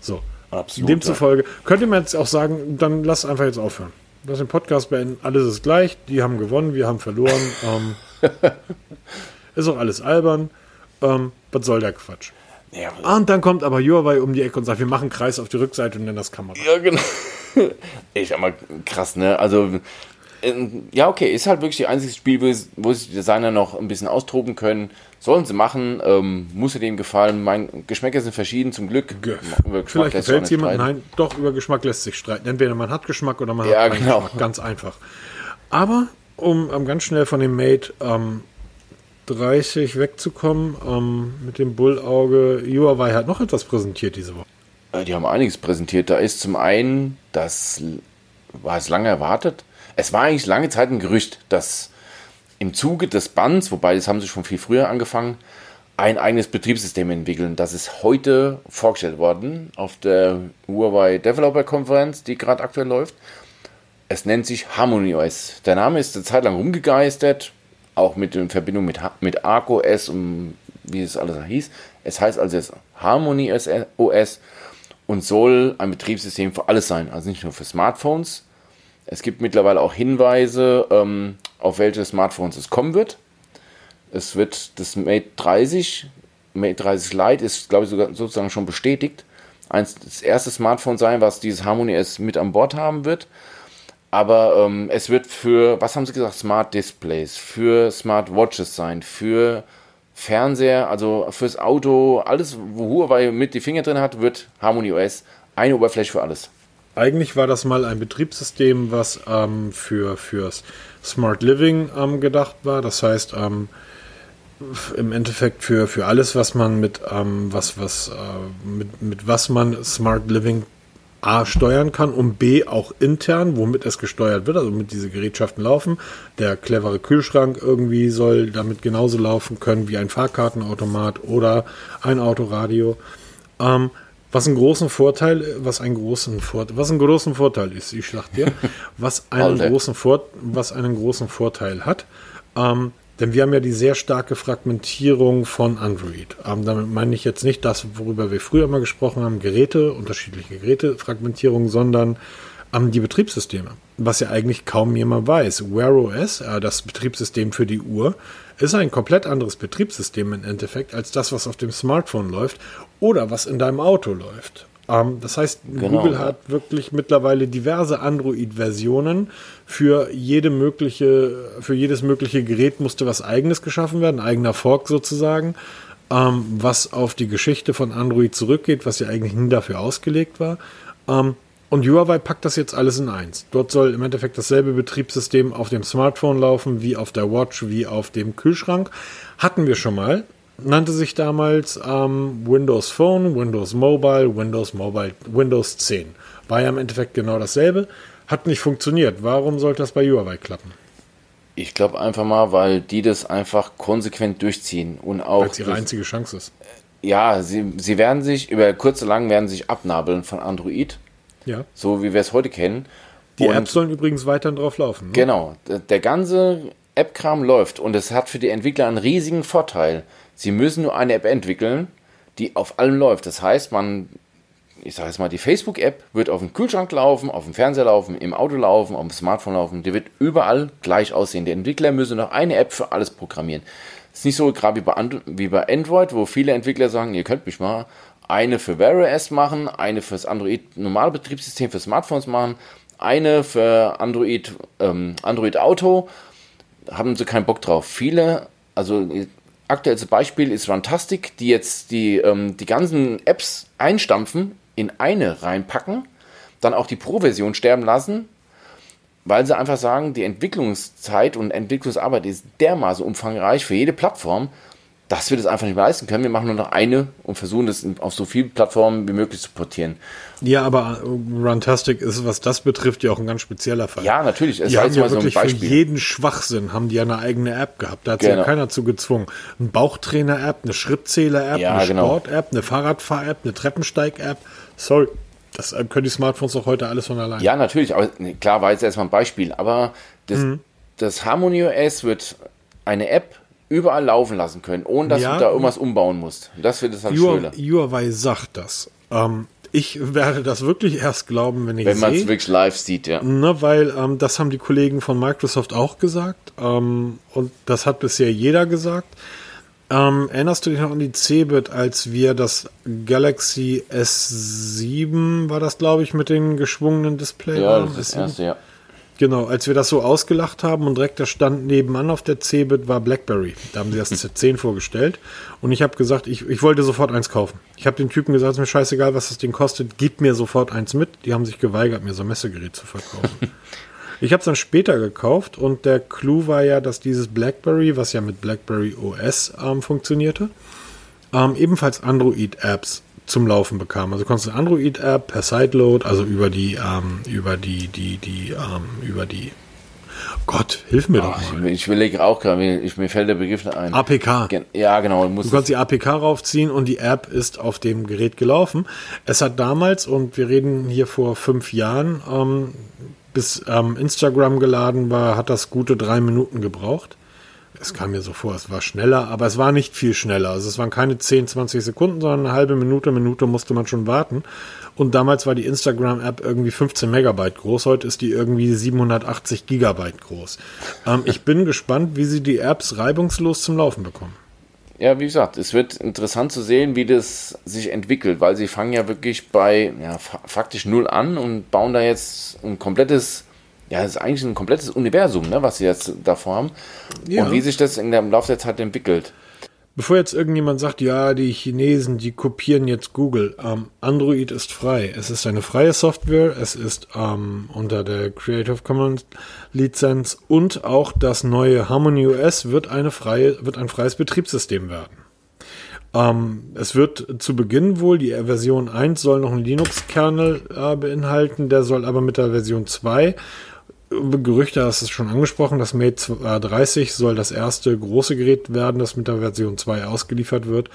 So. Absolut, Demzufolge könnte man jetzt auch sagen, dann lass einfach jetzt aufhören. Lass den Podcast beenden. Alles ist gleich. Die haben gewonnen, wir haben verloren. Ähm, ist auch alles albern. Ähm, was soll der Quatsch? Ja, Ah, und dann kommt aber Huawei um die Ecke und sagt, wir machen Kreis auf die Rückseite und nennen das Kamera. ja genau. Echt aber krass, ne? Also, ja, okay, ist halt wirklich die einzige Spiel, wo, sich die Designer noch ein bisschen austoben können. Sollen sie machen, ähm, muss sie denen gefallen. Mein Geschmäcker sind verschieden, zum Glück. Ge- Über Geschmack Vielleicht gefällt es jemandem. Nein, doch, über Geschmack lässt sich streiten. Entweder man hat Geschmack oder man Ja, hat keinen genau. Geschmack. Ganz einfach. Aber um ähm, ganz schnell von dem Mate ähm, 30 wegzukommen, ähm, mit dem Bullauge, Huawei hat noch etwas präsentiert diese Woche. Äh, Die haben einiges präsentiert. Da ist zum einen, das war es lange erwartet. Es war eigentlich lange Zeit ein Gerücht, dass im Zuge des Bands, wobei das haben sie schon viel früher angefangen, ein eigenes Betriebssystem entwickeln. Das ist heute vorgestellt worden auf der Huawei Developer Konferenz, die gerade aktuell läuft. Es nennt sich Harmony OS. Der Name ist eine Zeit lang rumgegeistert, auch mit in Verbindung mit, mit Arc OS und wie es alles hieß. Es heißt also jetzt Harmony OS und soll ein Betriebssystem für alles sein, also nicht nur für Smartphones. Es gibt mittlerweile auch Hinweise, ähm, auf welche Smartphones es kommen wird. Es wird das Mate 30, Mate 30 Lite ist, glaube ich, sogar sozusagen schon bestätigt. Eins, das erste Smartphone sein, was dieses Harmony S mit an Bord haben wird. Aber ähm, es wird für, was haben sie gesagt, Smart Displays, für Smart Watches sein, für Fernseher, also fürs Auto, alles, wo Huawei mit die Finger drin hat, wird Harmony OS eine Oberfläche für alles. Eigentlich war das mal ein Betriebssystem, was ähm, für fürs Smart Living ähm, gedacht war. Das heißt, ähm, im Endeffekt für, für alles, was man mit, ähm, was, was, äh, mit, mit was man Smart Living A steuern kann und B auch intern, womit es gesteuert wird, also mit diese Gerätschaften laufen. Der clevere Kühlschrank irgendwie soll damit genauso laufen können wie ein Fahrkartenautomat oder ein Autoradio. Ähm, was einen großen Vorteil, was einen großen Vorteil, was einen großen Vorteil ist, ich sag dir, was einen großen Vor was einen großen Vorteil hat. Ähm, denn wir haben ja die sehr starke Fragmentierung von Android. Ähm, damit meine ich jetzt nicht das, worüber wir früher mal gesprochen haben, Geräte, unterschiedliche Gerätefragmentierung, sondern ähm, die Betriebssysteme. Was ja eigentlich kaum jemand weiß. Wear OS, äh, das Betriebssystem für die Uhr, ist ein komplett anderes Betriebssystem im Endeffekt als das, was auf dem Smartphone läuft oder was in deinem Auto läuft. Ähm, das heißt, Google ja. hat wirklich mittlerweile diverse Android-Versionen. Für jede mögliche, für jedes mögliche Gerät musste was eigenes geschaffen werden, eigener Fork sozusagen, ähm, was auf die Geschichte von Android zurückgeht, was ja eigentlich nie dafür ausgelegt war. Ähm, und Huawei packt das jetzt alles in eins. Dort soll im Endeffekt dasselbe Betriebssystem auf dem Smartphone laufen, wie auf der Watch, wie auf dem Kühlschrank. Hatten wir schon mal. Nannte sich damals ähm, Windows Phone, Windows Mobile, Windows Mobile, Windows 10. War ja im Endeffekt genau dasselbe. Hat nicht funktioniert. Warum sollte das bei Huawei klappen? Ich glaube einfach mal, weil die das einfach konsequent durchziehen und auch Weil es ihre einzige Chance ist. ja, sie, sie werden sich über kurz oder lang werden sich abnabeln von Android, Ja. so wie wir es heute kennen. Die Und- Apps sollen übrigens weiterhin drauf laufen. Ne? Genau, der ganze App-Kram läuft und es hat für die Entwickler einen riesigen Vorteil. Sie müssen nur eine App entwickeln, die auf allem läuft. Das heißt, man, ich sage jetzt mal, die Facebook-App wird auf dem Kühlschrank laufen, auf dem Fernseher laufen, im Auto laufen, auf dem Smartphone laufen. Die wird überall gleich aussehen. Die Entwickler müssen noch eine App für alles programmieren. Das ist nicht so gerade wie bei, And- wie bei Android, wo viele Entwickler sagen, ihr könnt mich mal, eine für Wear OS machen, eine fürs Android normale Betriebssystem für Smartphones machen, eine für Android, ähm, Android Auto. Haben sie keinen Bock drauf. Viele, also aktuelles Beispiel ist Runtastic, die jetzt die, ähm, die ganzen Apps einstampfen, in eine reinpacken, dann auch die Pro-Version sterben lassen, weil sie einfach sagen, die Entwicklungszeit und Entwicklungsarbeit ist dermaßen umfangreich für jede Plattform, dass wir das einfach nicht mehr leisten können. Wir machen nur noch eine und versuchen das auf so viele Plattformen wie möglich zu portieren. Ja, aber Runtastic ist, was das betrifft, ja auch ein ganz spezieller Fall. Ja, natürlich. Es die haben ja wirklich so für jeden Schwachsinn haben die ja eine eigene App gehabt. Da hat genau. sich ja keiner zu gezwungen. Ein Bauchtrainer-App, eine Schrittzähler-App, ja, eine genau. Sport-App, eine Fahrradfahr-App, eine Treppensteig-App. Sorry, das können die Smartphones doch heute alles von allein. Ja, natürlich. Aber klar war jetzt erstmal ein Beispiel. Aber das, mhm. das Harmony OS wird eine App überall laufen lassen können, ohne dass ja, du da irgendwas umbauen musst. Das wird es halt schöner. Huawei sagt das. Ähm, ich werde das wirklich erst glauben, wenn ich Wenn man es wirklich live sieht, ja. Ne, weil ähm, das haben die Kollegen von Microsoft auch gesagt. Ähm, und das hat bisher jeder gesagt. Ähm, erinnerst du dich noch an die Cebit, als wir das Galaxy S7, war das glaube ich, mit den geschwungenen Display? Ja, das, das erste, ja. Genau, als wir das so ausgelacht haben und direkt der Stand nebenan auf der Cebit war BlackBerry. Da haben sie das Z10 vorgestellt. Und ich habe gesagt, ich, ich wollte sofort eins kaufen. Ich habe den Typen gesagt, es ist mir scheißegal, was das Ding kostet, gib mir sofort eins mit. Die haben sich geweigert, mir so ein Messegerät zu verkaufen. ich habe es dann später gekauft und der Clou war ja, dass dieses BlackBerry, was ja mit BlackBerry OS ähm, funktionierte, ähm, ebenfalls Android-Apps zum Laufen bekam. Also konntest du eine Android-App per Sideload, also über die, ähm, über die, die, die, ähm, über die Gott, hilf mir doch mal. Ich überlege auch gerade, ich, mir fällt der Begriff ein. APK. Ja, genau. du kannst die APK raufziehen und die App ist auf dem Gerät gelaufen. Es hat damals, und wir reden hier vor fünf Jahren, ähm, bis ähm, Instagram geladen war, hat das gute drei Minuten gebraucht es kam mir so vor, es war schneller, aber es war nicht viel schneller. Also es waren keine 10, 20 Sekunden, sondern eine halbe Minute, Minute musste man schon warten. Und damals war die Instagram-App irgendwie 15 Megabyte groß, heute ist die irgendwie 780 Gigabyte groß. Ähm, ich bin gespannt, wie sie die Apps reibungslos zum Laufen bekommen. Ja, wie gesagt, es wird interessant zu sehen, wie das sich entwickelt, weil sie fangen ja wirklich bei ja, faktisch null an und bauen da jetzt ein komplettes ja, das ist eigentlich ein komplettes Universum, ne, was sie jetzt davor haben. Ja. Und wie sich das in der Laufe der Zeit entwickelt. Bevor jetzt irgendjemand sagt, ja, die Chinesen, die kopieren jetzt Google, ähm, Android ist frei. Es ist eine freie Software, es ist ähm, unter der Creative Commons Lizenz und auch das neue Harmony OS wird eine freie, wird ein freies Betriebssystem werden. Ähm, es wird zu Beginn wohl, die Version 1 soll noch einen Linux-Kernel äh, beinhalten, der soll aber mit der Version 2 Gerüchte hast du schon angesprochen, das Mate 30 soll das erste große Gerät werden, das mit der Version 2 ausgeliefert wird,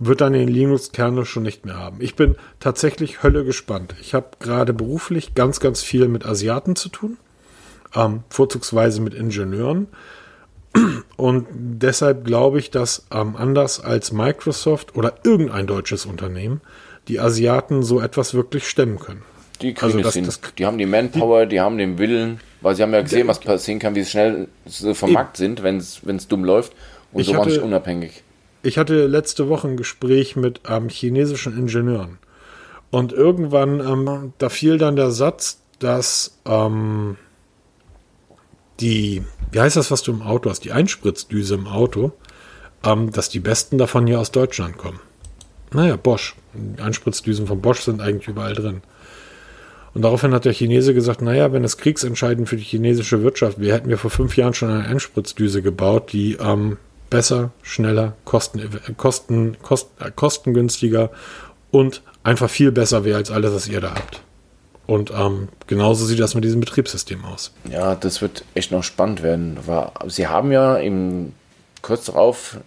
wird dann den Linux-Kernel schon nicht mehr haben. Ich bin tatsächlich Hölle gespannt. Ich habe gerade beruflich ganz, ganz viel mit Asiaten zu tun, ähm, vorzugsweise mit Ingenieuren. Und deshalb glaube ich, dass ähm, anders als Microsoft oder irgendein deutsches Unternehmen die Asiaten so etwas wirklich stemmen können. Die kriegen also das, das, Die haben die Manpower, die, die haben den Willen. Weil sie haben ja gesehen, was passieren kann, wie schnell sie vom Markt sind, wenn es dumm läuft und so waren unabhängig. Ich hatte letzte Woche ein Gespräch mit ähm, chinesischen Ingenieuren. Und irgendwann, ähm, da fiel dann der Satz, dass ähm, die, wie heißt das, was du im Auto hast, die Einspritzdüse im Auto, ähm, dass die besten davon hier aus Deutschland kommen. Naja, Bosch. Die Einspritzdüsen von Bosch sind eigentlich überall drin. Und daraufhin hat der Chinese gesagt, naja, wenn es kriegsentscheidend für die chinesische Wirtschaft wäre, hätten wir vor fünf Jahren schon eine Einspritzdüse gebaut, die ähm, besser, schneller, kosten, kosten, kost, äh, kostengünstiger und einfach viel besser wäre als alles, was ihr da habt. Und ähm, genauso sieht das mit diesem Betriebssystem aus. Ja, das wird echt noch spannend werden. Sie haben ja im, kurz darauf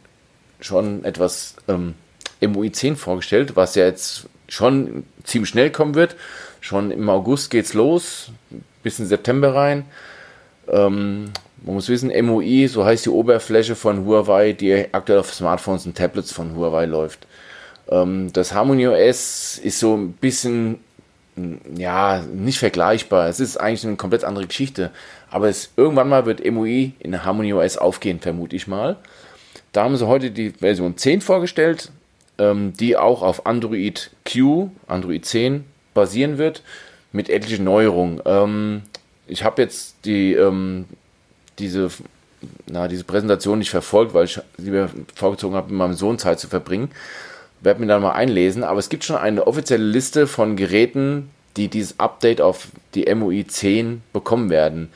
schon etwas ähm, MUI 10 vorgestellt, was ja jetzt schon ziemlich schnell kommen wird. Schon im August geht's los, bis in September rein. Ähm, man muss wissen, MOI, so heißt die Oberfläche von Huawei, die aktuell auf Smartphones und Tablets von Huawei läuft. Ähm, das Harmony OS ist so ein bisschen, ja, nicht vergleichbar. Es ist eigentlich eine komplett andere Geschichte. Aber es, irgendwann mal wird MOI in Harmony OS aufgehen, vermute ich mal. Da haben sie heute die Version 10 vorgestellt. ähm, die auch auf Android Q, Android 10 basieren wird, mit etlichen Neuerungen. Ähm, ich habe jetzt die, ähm, diese, na, diese Präsentation nicht verfolgt, weil ich lieber vorgezogen habe, mit meinem Sohn Zeit zu verbringen. Werde mir dann mal einlesen, aber es gibt schon eine offizielle Liste von Geräten, die dieses Update auf die MUI 10 bekommen werden.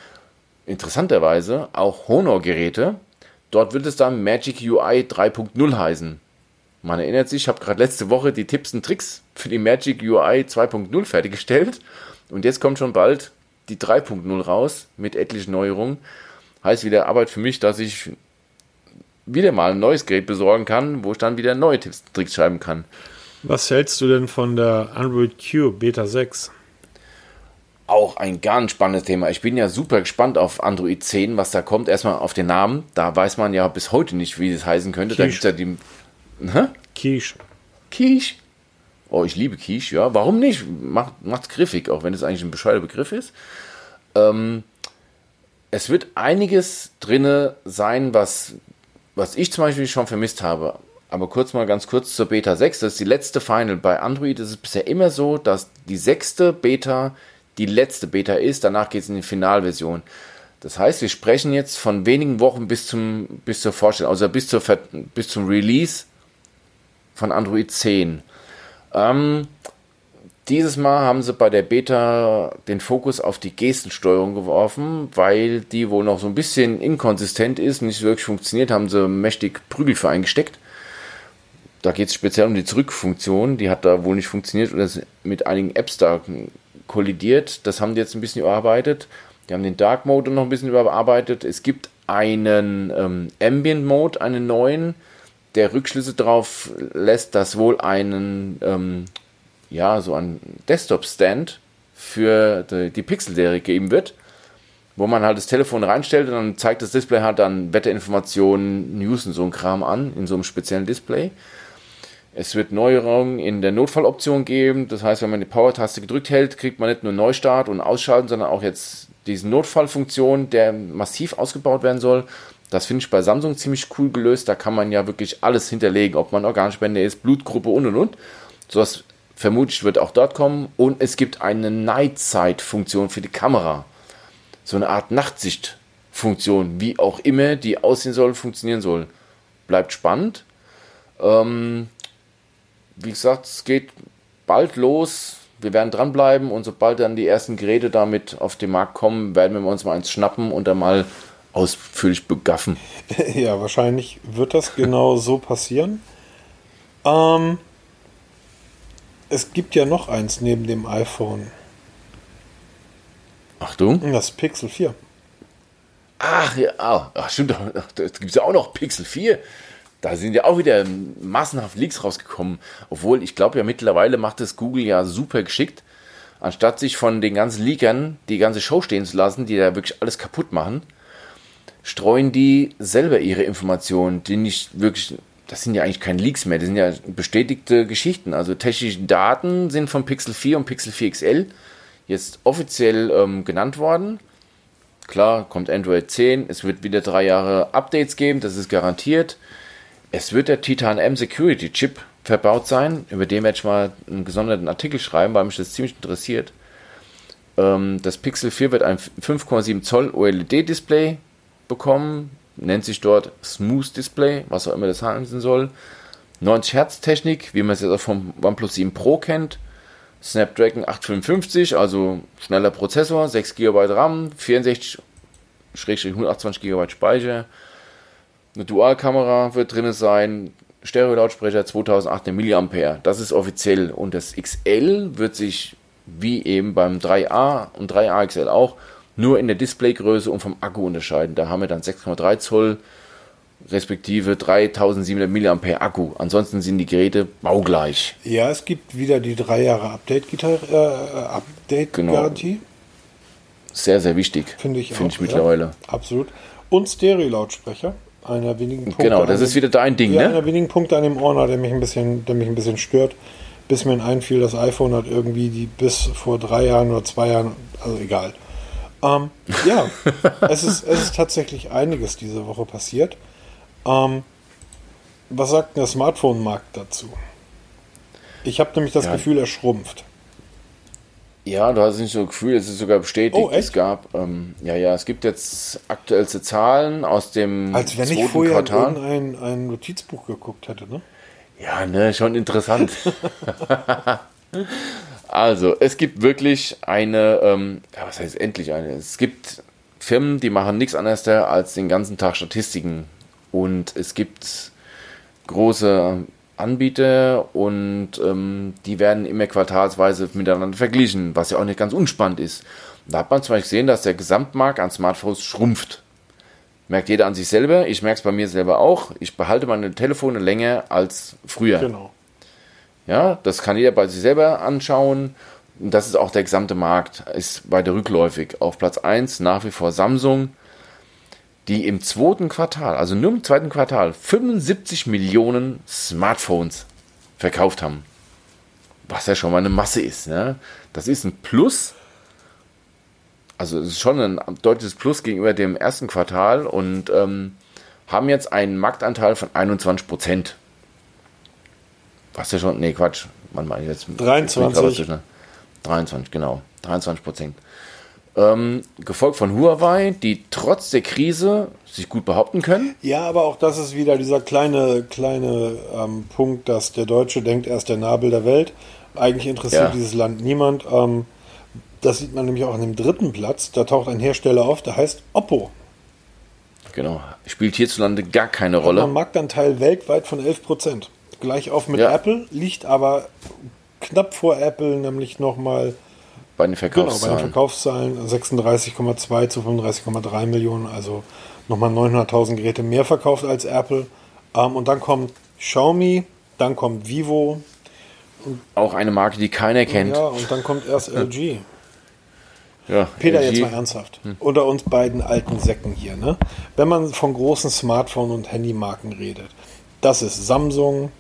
Interessanterweise auch Honor-Geräte. Dort wird es dann Magic UI 3.0 heißen. Man erinnert sich, ich habe gerade letzte Woche die Tipps und Tricks für die Magic UI 2.0 fertiggestellt. Und jetzt kommt schon bald die 3.0 raus mit etlichen Neuerungen. Heißt wieder Arbeit für mich, dass ich wieder mal ein neues Gerät besorgen kann, wo ich dann wieder neue Tipps und Tricks schreiben kann. Was hältst du denn von der Android Q Beta 6? Auch ein ganz spannendes Thema. Ich bin ja super gespannt auf Android 10, was da kommt. Erstmal auf den Namen. Da weiß man ja bis heute nicht, wie es heißen könnte. Da gibt es ja die. Hä? Quiche. Quiche. Oh, ich liebe Quiche, ja. Warum nicht? Macht, macht's griffig, auch wenn es eigentlich ein bescheuerter Begriff ist. Ähm, es wird einiges drinne sein, was, was ich zum Beispiel schon vermisst habe. Aber kurz mal ganz kurz zur Beta 6. Das ist die letzte Final. Bei Android ist es bisher immer so, dass die sechste Beta die letzte Beta ist. Danach geht es in die Finalversion. Das heißt, wir sprechen jetzt von wenigen Wochen bis zum bis zur Vorstellung, also bis, zur, bis zum Release von Android 10. Ähm, dieses Mal haben sie bei der Beta den Fokus auf die Gestensteuerung geworfen, weil die wohl noch so ein bisschen inkonsistent ist, nicht wirklich funktioniert, haben sie mächtig Prügel für eingesteckt. Da geht es speziell um die Zurückfunktion, die hat da wohl nicht funktioniert oder ist mit einigen Apps da kollidiert. Das haben die jetzt ein bisschen überarbeitet. Die haben den Dark Mode noch ein bisschen überarbeitet. Es gibt einen ähm, Ambient Mode, einen neuen, der Rückschlüsse darauf lässt, dass wohl einen, ähm, ja, so ein Desktop-Stand für die, die Pixel-Serie geben wird, wo man halt das Telefon reinstellt und dann zeigt das Display halt dann Wetterinformationen, News und so ein Kram an, in so einem speziellen Display. Es wird Neuerungen in der Notfalloption geben. Das heißt, wenn man die Power-Taste gedrückt hält, kriegt man nicht nur Neustart und Ausschalten, sondern auch jetzt diese Notfallfunktion, der massiv ausgebaut werden soll. Das finde ich bei Samsung ziemlich cool gelöst. Da kann man ja wirklich alles hinterlegen, ob man Organspende ist, Blutgruppe und und und. Sowas vermutlich wird auch dort kommen. Und es gibt eine Night-Sight-Funktion für die Kamera. So eine Art Nachtsicht-Funktion, wie auch immer die aussehen soll, funktionieren soll. Bleibt spannend. Ähm, wie gesagt, es geht bald los. Wir werden dranbleiben und sobald dann die ersten Geräte damit auf den Markt kommen, werden wir uns mal eins schnappen und dann mal ausführlich begaffen. Ja, wahrscheinlich wird das genau so passieren. Ähm, es gibt ja noch eins neben dem iPhone. Achtung. Das Pixel 4. Ach ja, ah, ach, stimmt. Das gibt es ja auch noch Pixel 4. Da sind ja auch wieder massenhaft Leaks rausgekommen. Obwohl, ich glaube ja mittlerweile macht es Google ja super geschickt. Anstatt sich von den ganzen Leakern die ganze Show stehen zu lassen, die da wirklich alles kaputt machen, streuen die selber ihre Informationen, die nicht wirklich, das sind ja eigentlich keine Leaks mehr, das sind ja bestätigte Geschichten. Also technische Daten sind von Pixel 4 und Pixel 4 XL jetzt offiziell ähm, genannt worden. Klar, kommt Android 10, es wird wieder drei Jahre Updates geben, das ist garantiert. Es wird der Titan M Security Chip verbaut sein, über den werde ich mal einen gesonderten Artikel schreiben, weil mich das ziemlich interessiert. Ähm, das Pixel 4 wird ein 5,7 Zoll OLED-Display bekommen, nennt sich dort Smooth Display, was auch immer das heißen soll. 90 Hertz Technik, wie man es jetzt auch vom OnePlus 7 Pro kennt. Snapdragon 855, also schneller Prozessor, 6 GB RAM, 64-128 GB Speicher. Eine Dualkamera wird drin sein, Stereo-Lautsprecher 2800 mAh. Das ist offiziell. Und das XL wird sich, wie eben beim 3A und 3A XL auch, nur in der Displaygröße und vom Akku unterscheiden. Da haben wir dann 6,3 Zoll respektive 3700 mAh Akku. Ansonsten sind die Geräte baugleich. Ja, es gibt wieder die drei Jahre Update-Garantie. Äh, Update Genau. Sehr, sehr wichtig. finde ich Finde auch, ich mittlerweile. Ja, absolut. Und Stereo-Lautsprecher. Einer wenigen Punkte. Genau, das ist wieder dein Ding, Ja, ne? einer wenigen Punkte an dem Ordner, der mich ein bisschen, der mich ein bisschen stört. Bis mir einfiel, das iPhone hat irgendwie die bis vor drei Jahren oder zwei Jahren, also egal. Ähm, ja, es ist, es ist tatsächlich einiges diese Woche passiert. Ähm, was sagt der Smartphone-Markt dazu? Ich habe nämlich das Ja. Gefühl, er schrumpft. Ja, du hast nicht so ein Gefühl, es ist sogar bestätigt. Oh, es gab, ähm, ja, ja, es gibt jetzt aktuellste Zahlen aus dem Als wenn ich vorher in irgendein ein Notizbuch geguckt hätte, ne? Ja, ne, schon interessant. also, es gibt wirklich eine, ähm, ja, was heißt endlich eine? Es gibt Firmen, die machen nichts anderes als den ganzen Tag Statistiken. Und es gibt große Anbieter und ähm, die werden immer quartalsweise miteinander verglichen, was ja auch nicht ganz unspannend ist. Da hat man zum Beispiel gesehen, dass der Gesamtmarkt an Smartphones schrumpft. Merkt jeder an sich selber. Ich merke es bei mir selber auch. Ich behalte meine Telefone länger als früher. Genau. Ja, das kann jeder bei sich selber anschauen. Das ist auch der gesamte Markt. Ist weiter rückläufig. Auf Platz 1 nach wie vor Samsung, die im zweiten Quartal, also nur im zweiten Quartal, 75 Millionen Smartphones verkauft haben. Was ja schon mal eine Masse ist. Ne? Das ist ein Plus. Also es ist schon ein deutliches Plus gegenüber dem ersten Quartal und ähm, haben jetzt einen Marktanteil von 21 Prozent. Was ja schon, nee, Quatsch. Man meine jetzt 23. jetzt bin ich aber zwischen- 23, genau. 23 Prozent. Ähm, gefolgt von Huawei, die trotz der Krise sich gut behaupten können. Ja, aber auch das ist wieder dieser kleine, kleine ähm, Punkt, dass der Deutsche denkt, er ist der Nabel der Welt. Eigentlich interessiert Ja. dieses Land niemand. Ähm, das sieht man nämlich auch an dem dritten Platz. Da taucht ein Hersteller auf, der heißt Oppo. Genau. Spielt hierzulande gar keine Rolle. einen Marktanteil weltweit von 11 Prozent. Gleich auf mit Ja. Apple, liegt aber knapp vor Apple, nämlich nochmal Bei den genau, bei den Verkaufszahlen. Verkaufszahlen 36,2 zu 35,3 Millionen, also nochmal 900.000 Geräte mehr verkauft als Apple. Ähm, und dann kommt Xiaomi, dann kommt Vivo, Auch eine Marke, die keiner kennt. ja, und dann kommt erst LG. Ja, Peter, LG. jetzt mal ernsthaft. Unter uns beiden alten Säcken hier, ne? Wenn man von großen Smartphone- und Handymarken redet, das ist Samsung,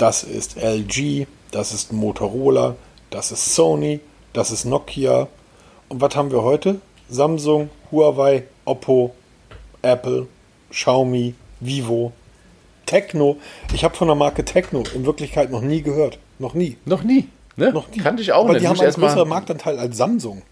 das ist LG, das ist Motorola, das ist Sony, das ist Nokia. Und was haben wir heute? Samsung, Huawei, Oppo, Apple, Xiaomi, Vivo, Tecno. Ich habe von der Marke Tecno in Wirklichkeit noch nie gehört. Noch nie. Noch nie. Ne? Noch nie. Kannte ich auch Aber nicht. die haben einen größeren Marktanteil als Samsung.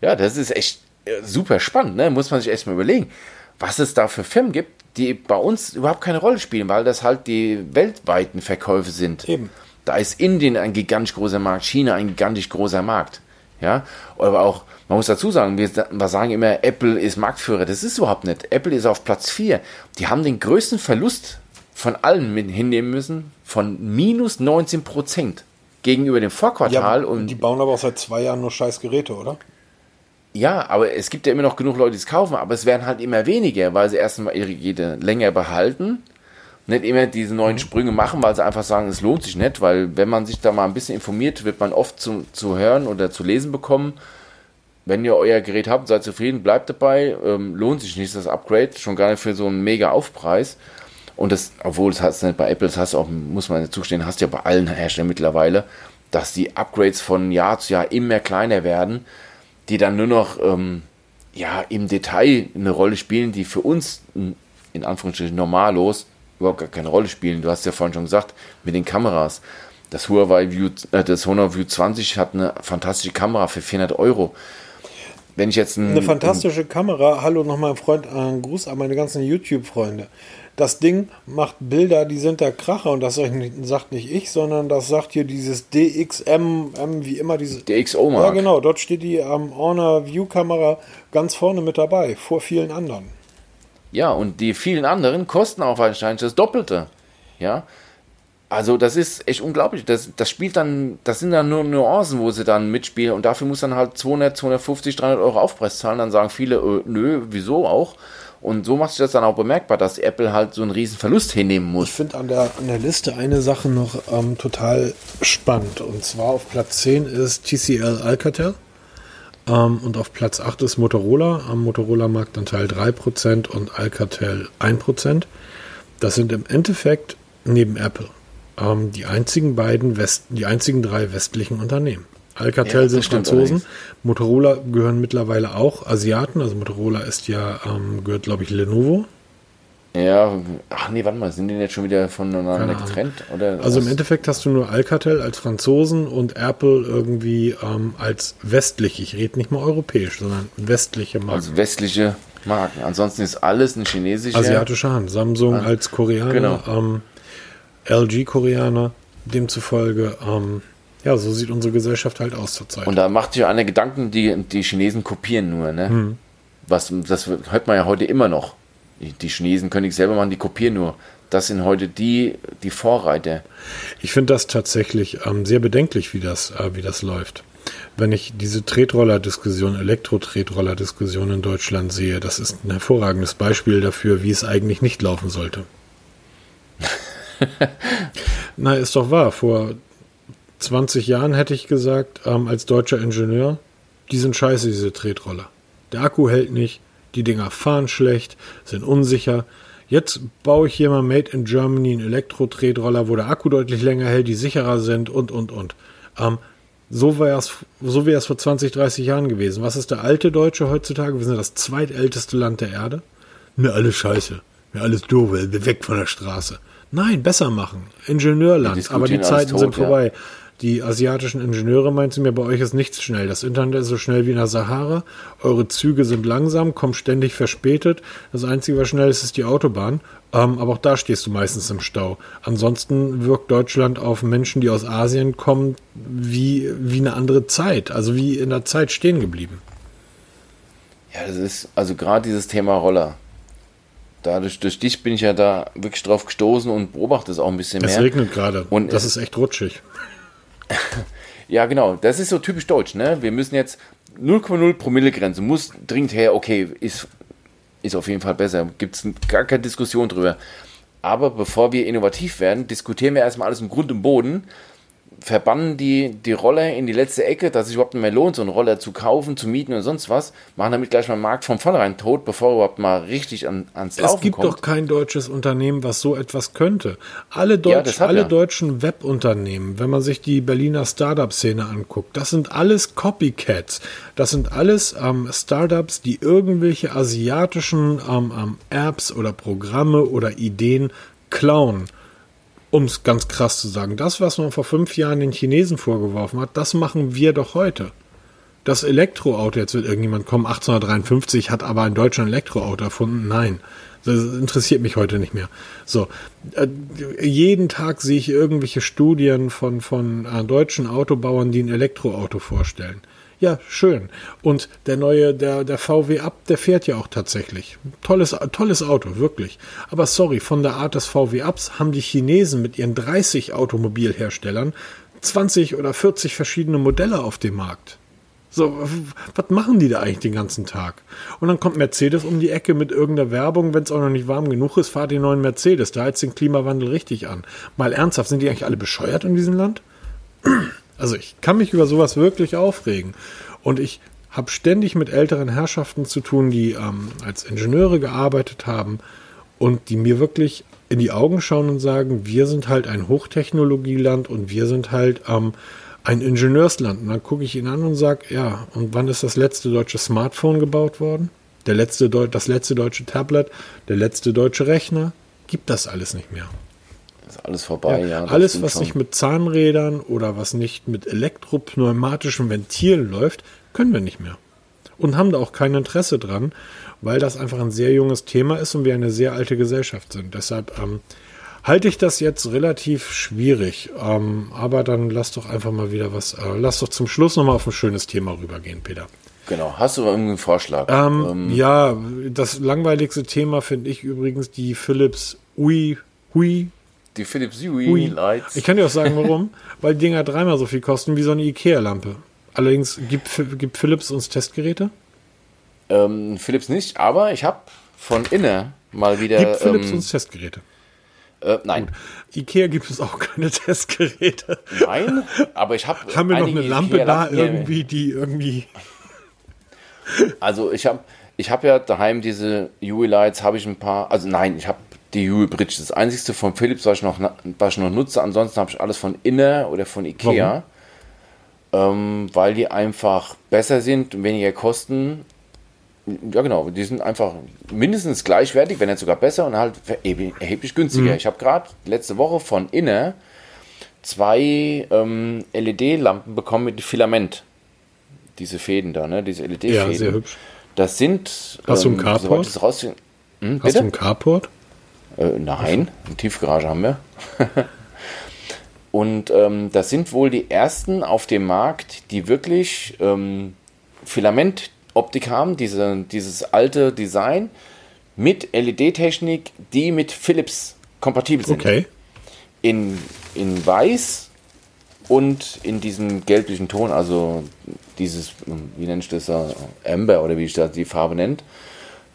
Ja, das ist echt äh, super spannend, ne? Muss man sich erstmal überlegen, was es da für Firmen gibt, die bei uns überhaupt keine Rolle spielen, weil das halt die weltweiten Verkäufe sind. Eben. Da ist Indien ein gigantisch großer Markt, China ein gigantisch großer Markt. Ja, aber auch, man muss dazu sagen, wir, wir sagen immer, Apple ist Marktführer. Das ist überhaupt nicht. Apple ist auf Platz 4. Die haben den größten Verlust von allen mit hinnehmen müssen, von minus 19 Prozent gegenüber dem Vorquartal. und die bauen aber auch seit zwei Jahren nur scheiß Geräte, oder? Ja, aber es gibt ja immer noch genug Leute, die es kaufen, aber es werden halt immer weniger, weil sie erstmal ihre Geräte länger behalten, nicht immer diese neuen Sprünge machen, weil sie einfach sagen, es lohnt sich nicht, weil wenn man sich da mal ein bisschen informiert, wird man oft zu, zu hören oder zu lesen bekommen, wenn ihr euer Gerät habt, seid zufrieden, bleibt dabei, ähm, lohnt sich nicht das Upgrade, schon gar nicht für so einen mega Aufpreis. Und das, obwohl es hast du nicht bei Apple, das hast auch, muss man zugestehen, hast du ja bei allen Herstellern mittlerweile, dass die Upgrades von Jahr zu Jahr immer kleiner werden, die dann nur noch ähm, ja, im Detail eine Rolle spielen, die für uns in Anführungsstrichen normallos überhaupt gar keine Rolle spielen. Du hast ja vorhin schon gesagt, mit den Kameras. Das Huawei View, äh, das Honor View 20 hat eine fantastische Kamera für 400 Euro. Wenn ich jetzt ein, Eine fantastische Kamera. Hallo nochmal, Freund, einen Gruß an meine ganzen YouTube-Freunde. Das Ding macht Bilder, die sind der Kracher und das sagt nicht ich, sondern das sagt hier dieses DXM, M, wie immer diese. der XO ja, Mark, genau, dort steht die ähm, Honor View Kamera ganz vorne mit dabei, vor vielen anderen. Ja, und die vielen anderen kosten auch wahrscheinlich das Doppelte. Ja. Also das ist echt unglaublich. Das, das spielt dann, das sind dann nur Nuancen, wo sie dann mitspielen und dafür muss dann halt 200, 250, 300 Euro Aufpreis zahlen. Dann sagen viele, äh, nö, wieso auch? Und so macht sich das dann auch bemerkbar, dass Apple halt so einen riesen Verlust hinnehmen Ich muss. finde an der, an der Liste eine Sache noch ähm, total spannend. Und zwar auf Platz 10 ist TCL Alcatel. Ähm, und auf Platz 8 ist Motorola. Am Motorola Marktanteil 3% und Alcatel 1%. Das sind im Endeffekt neben Apple ähm, die einzigen beiden West, die einzigen drei westlichen Unternehmen. Alcatel Ja, sind Franzosen. allerdings. Motorola gehören mittlerweile auch Asiaten. Also Motorola ist ja, ähm, gehört glaube ich Lenovo. Ja, ach nee, warte mal, sind die jetzt schon wieder voneinander getrennt? Oder also im Endeffekt hast du nur Alcatel als Franzosen und Apple irgendwie ähm, als westlich, ich rede nicht mal europäisch, sondern westliche Marken. Als westliche Marken. Ansonsten ist alles ein chinesischer. Asiatischer Hand. Samsung ah, als Koreaner, genau. ähm, LG Koreaner, demzufolge, ähm, ja, so sieht unsere Gesellschaft halt aus zurzeit. Und da macht sich einer Gedanken, die, die Chinesen kopieren nur, ne? Hm. Was, das hört man ja heute immer noch. Die Chinesen können nichts selber machen, die kopieren nur. Das sind heute die, die Vorreiter. Ich finde das tatsächlich ähm, sehr bedenklich, wie das, äh, wie das läuft. Wenn ich diese Tretroller-Diskussion, Elektro-Tretroller-Diskussion in Deutschland sehe, das ist ein hervorragendes Beispiel dafür, wie es eigentlich nicht laufen sollte. Na, ist doch wahr. Vor 20 Jahren hätte ich gesagt, ähm, als deutscher Ingenieur, die sind scheiße, diese Tretroller. Der Akku hält nicht, die Dinger fahren schlecht, sind unsicher. Jetzt baue ich hier mal Made in Germany einen Elektro-Tretroller, wo der Akku deutlich länger hält, die sicherer sind und, und, und. Ähm, so wäre es so wär's vor 20, 30 Jahren gewesen. Was ist der alte Deutsche heutzutage? Wir sind das zweitälteste Land der Erde. Mir alles scheiße. Mir alles doof, wir weg von der Straße. Nein, besser machen. Ingenieurland. Aber die Zeiten tot, sind vorbei. Ja. Die asiatischen Ingenieure meinten mir, bei euch ist nichts schnell. Das Internet ist so schnell wie in der Sahara. Eure Züge sind langsam, kommen ständig verspätet. Das Einzige, was schnell ist, ist die Autobahn. Ähm, aber auch da stehst du meistens im Stau. Ansonsten wirkt Deutschland auf Menschen, die aus Asien kommen, wie, wie eine andere Zeit. Also wie in der Zeit stehen geblieben. Ja, das ist also gerade dieses Thema Roller. Dadurch, durch dich bin ich ja da wirklich drauf gestoßen und beobachte es auch ein bisschen mehr. Es regnet gerade und das ist echt rutschig. ja, genau. Das ist so typisch deutsch, ne? Wir müssen jetzt 0,0 Promille Grenze, muss dringend her, okay, ist, ist auf jeden Fall besser. Gibt es gar keine Diskussion drüber. Aber bevor wir innovativ werden, diskutieren wir erstmal alles im Grund und Boden verbannen die, die Roller in die letzte Ecke, dass sich überhaupt nicht mehr lohnt, so einen Roller zu kaufen, zu mieten und sonst was, machen damit gleich mal den Markt von vornherein tot, bevor er überhaupt mal richtig an, ans Laufen kommt. Es gibt kommt. doch kein deutsches Unternehmen, was so etwas könnte. Alle, Deutsch, ja, alle ja. deutschen Webunternehmen, wenn man sich die Berliner Startup-Szene anguckt, das sind alles Copycats. Das sind alles ähm, Startups, die irgendwelche asiatischen ähm, ähm, Apps oder Programme oder Ideen klauen um es ganz krass zu sagen, das, was man vor fünf Jahren den Chinesen vorgeworfen hat, das machen wir doch heute. Das Elektroauto, jetzt wird irgendjemand kommen, 1853 hat aber ein Deutscher ein Elektroauto erfunden. Nein, das interessiert mich heute nicht mehr. So, äh, jeden Tag sehe ich irgendwelche Studien von, von äh, deutschen Autobauern, die ein Elektroauto vorstellen. Ja, schön. Und der neue, der, der VW Up, der fährt ja auch tatsächlich. Tolles, tolles Auto, wirklich. Aber sorry, von der Art des VW Ups haben die Chinesen mit ihren 30 Automobilherstellern 20 oder 40 verschiedene Modelle auf dem Markt. So, was machen die da eigentlich den ganzen Tag? Und dann kommt Mercedes um die Ecke mit irgendeiner Werbung, wenn es auch noch nicht warm genug ist, fahrt den neuen Mercedes, da heizt den Klimawandel richtig an. Mal ernsthaft, sind die eigentlich alle bescheuert in diesem Land? Also ich kann mich über sowas wirklich aufregen. Und ich habe ständig mit älteren Herrschaften zu tun, die ähm, als Ingenieure gearbeitet haben und die mir wirklich in die Augen schauen und sagen, wir sind halt ein Hochtechnologieland und wir sind halt ähm, ein Ingenieursland. Und dann gucke ich ihn an und sage, ja, und wann ist das letzte deutsche Smartphone gebaut worden? Der letzte das letzte deutsche Tablet, der letzte deutsche Rechner? Gibt das alles nicht mehr. Ist alles vorbei, ja. ja alles, was schon. nicht mit Zahnrädern oder was nicht mit elektropneumatischen Ventilen läuft, können wir nicht mehr. Und haben da auch kein Interesse dran, weil das einfach ein sehr junges Thema ist und wir eine sehr alte Gesellschaft sind. Deshalb ähm, halte ich das jetzt relativ schwierig. Ähm, aber dann lass doch einfach mal wieder was, äh, lass doch zum Schluss nochmal auf ein schönes Thema rübergehen, Peter. Genau, hast du irgendeinen Vorschlag? Ähm, ähm, ja, das langweiligste Thema finde ich übrigens die Philips Ui, Hui die Philips Hue Lights. Ich kann dir auch sagen, warum. Weil die Dinger dreimal so viel kosten wie so eine Ikea-Lampe. Allerdings gibt, gibt Philips uns Testgeräte? Ähm, Philips nicht, aber ich habe von innen mal wieder. Gibt Philips ähm, uns Testgeräte? Äh, nein. Gut. Ikea gibt es auch keine Testgeräte. Nein, aber ich habe. Haben wir noch eine Lampe da irgendwie, die irgendwie. Also ich habe ich habe ja daheim diese UE Lights, habe ich ein paar, also nein, ich habe die Huey Bridge. Das einzige von Philips, was ich noch, was ich noch nutze. Ansonsten habe ich alles von Inner oder von Ikea. Ähm, weil die einfach besser sind und weniger kosten. Ja, genau. Die sind einfach mindestens gleichwertig, wenn nicht sogar besser und halt erheblich günstiger. Mhm. Ich habe gerade letzte Woche von Inner zwei ähm, LED-Lampen bekommen mit Filament. Diese Fäden da, ne? Diese LED-Fäden. Ja, sehr hübsch. Das sind. Hast ähm, du einen ähm, Carport? Raus... Hm, Hast du einen Carport? Äh, nein, eine Tiefgarage haben wir. Und ähm, das sind wohl die ersten auf dem Markt, die wirklich ähm, Filamentoptik haben, diese, dieses alte Design mit LED-Technik, die mit Philips kompatibel sind. Okay. In, in weiß und in diesem gelblichen Ton, also dieses, wie nenne ich das, Amber oder wie ich das die Farbe nennt.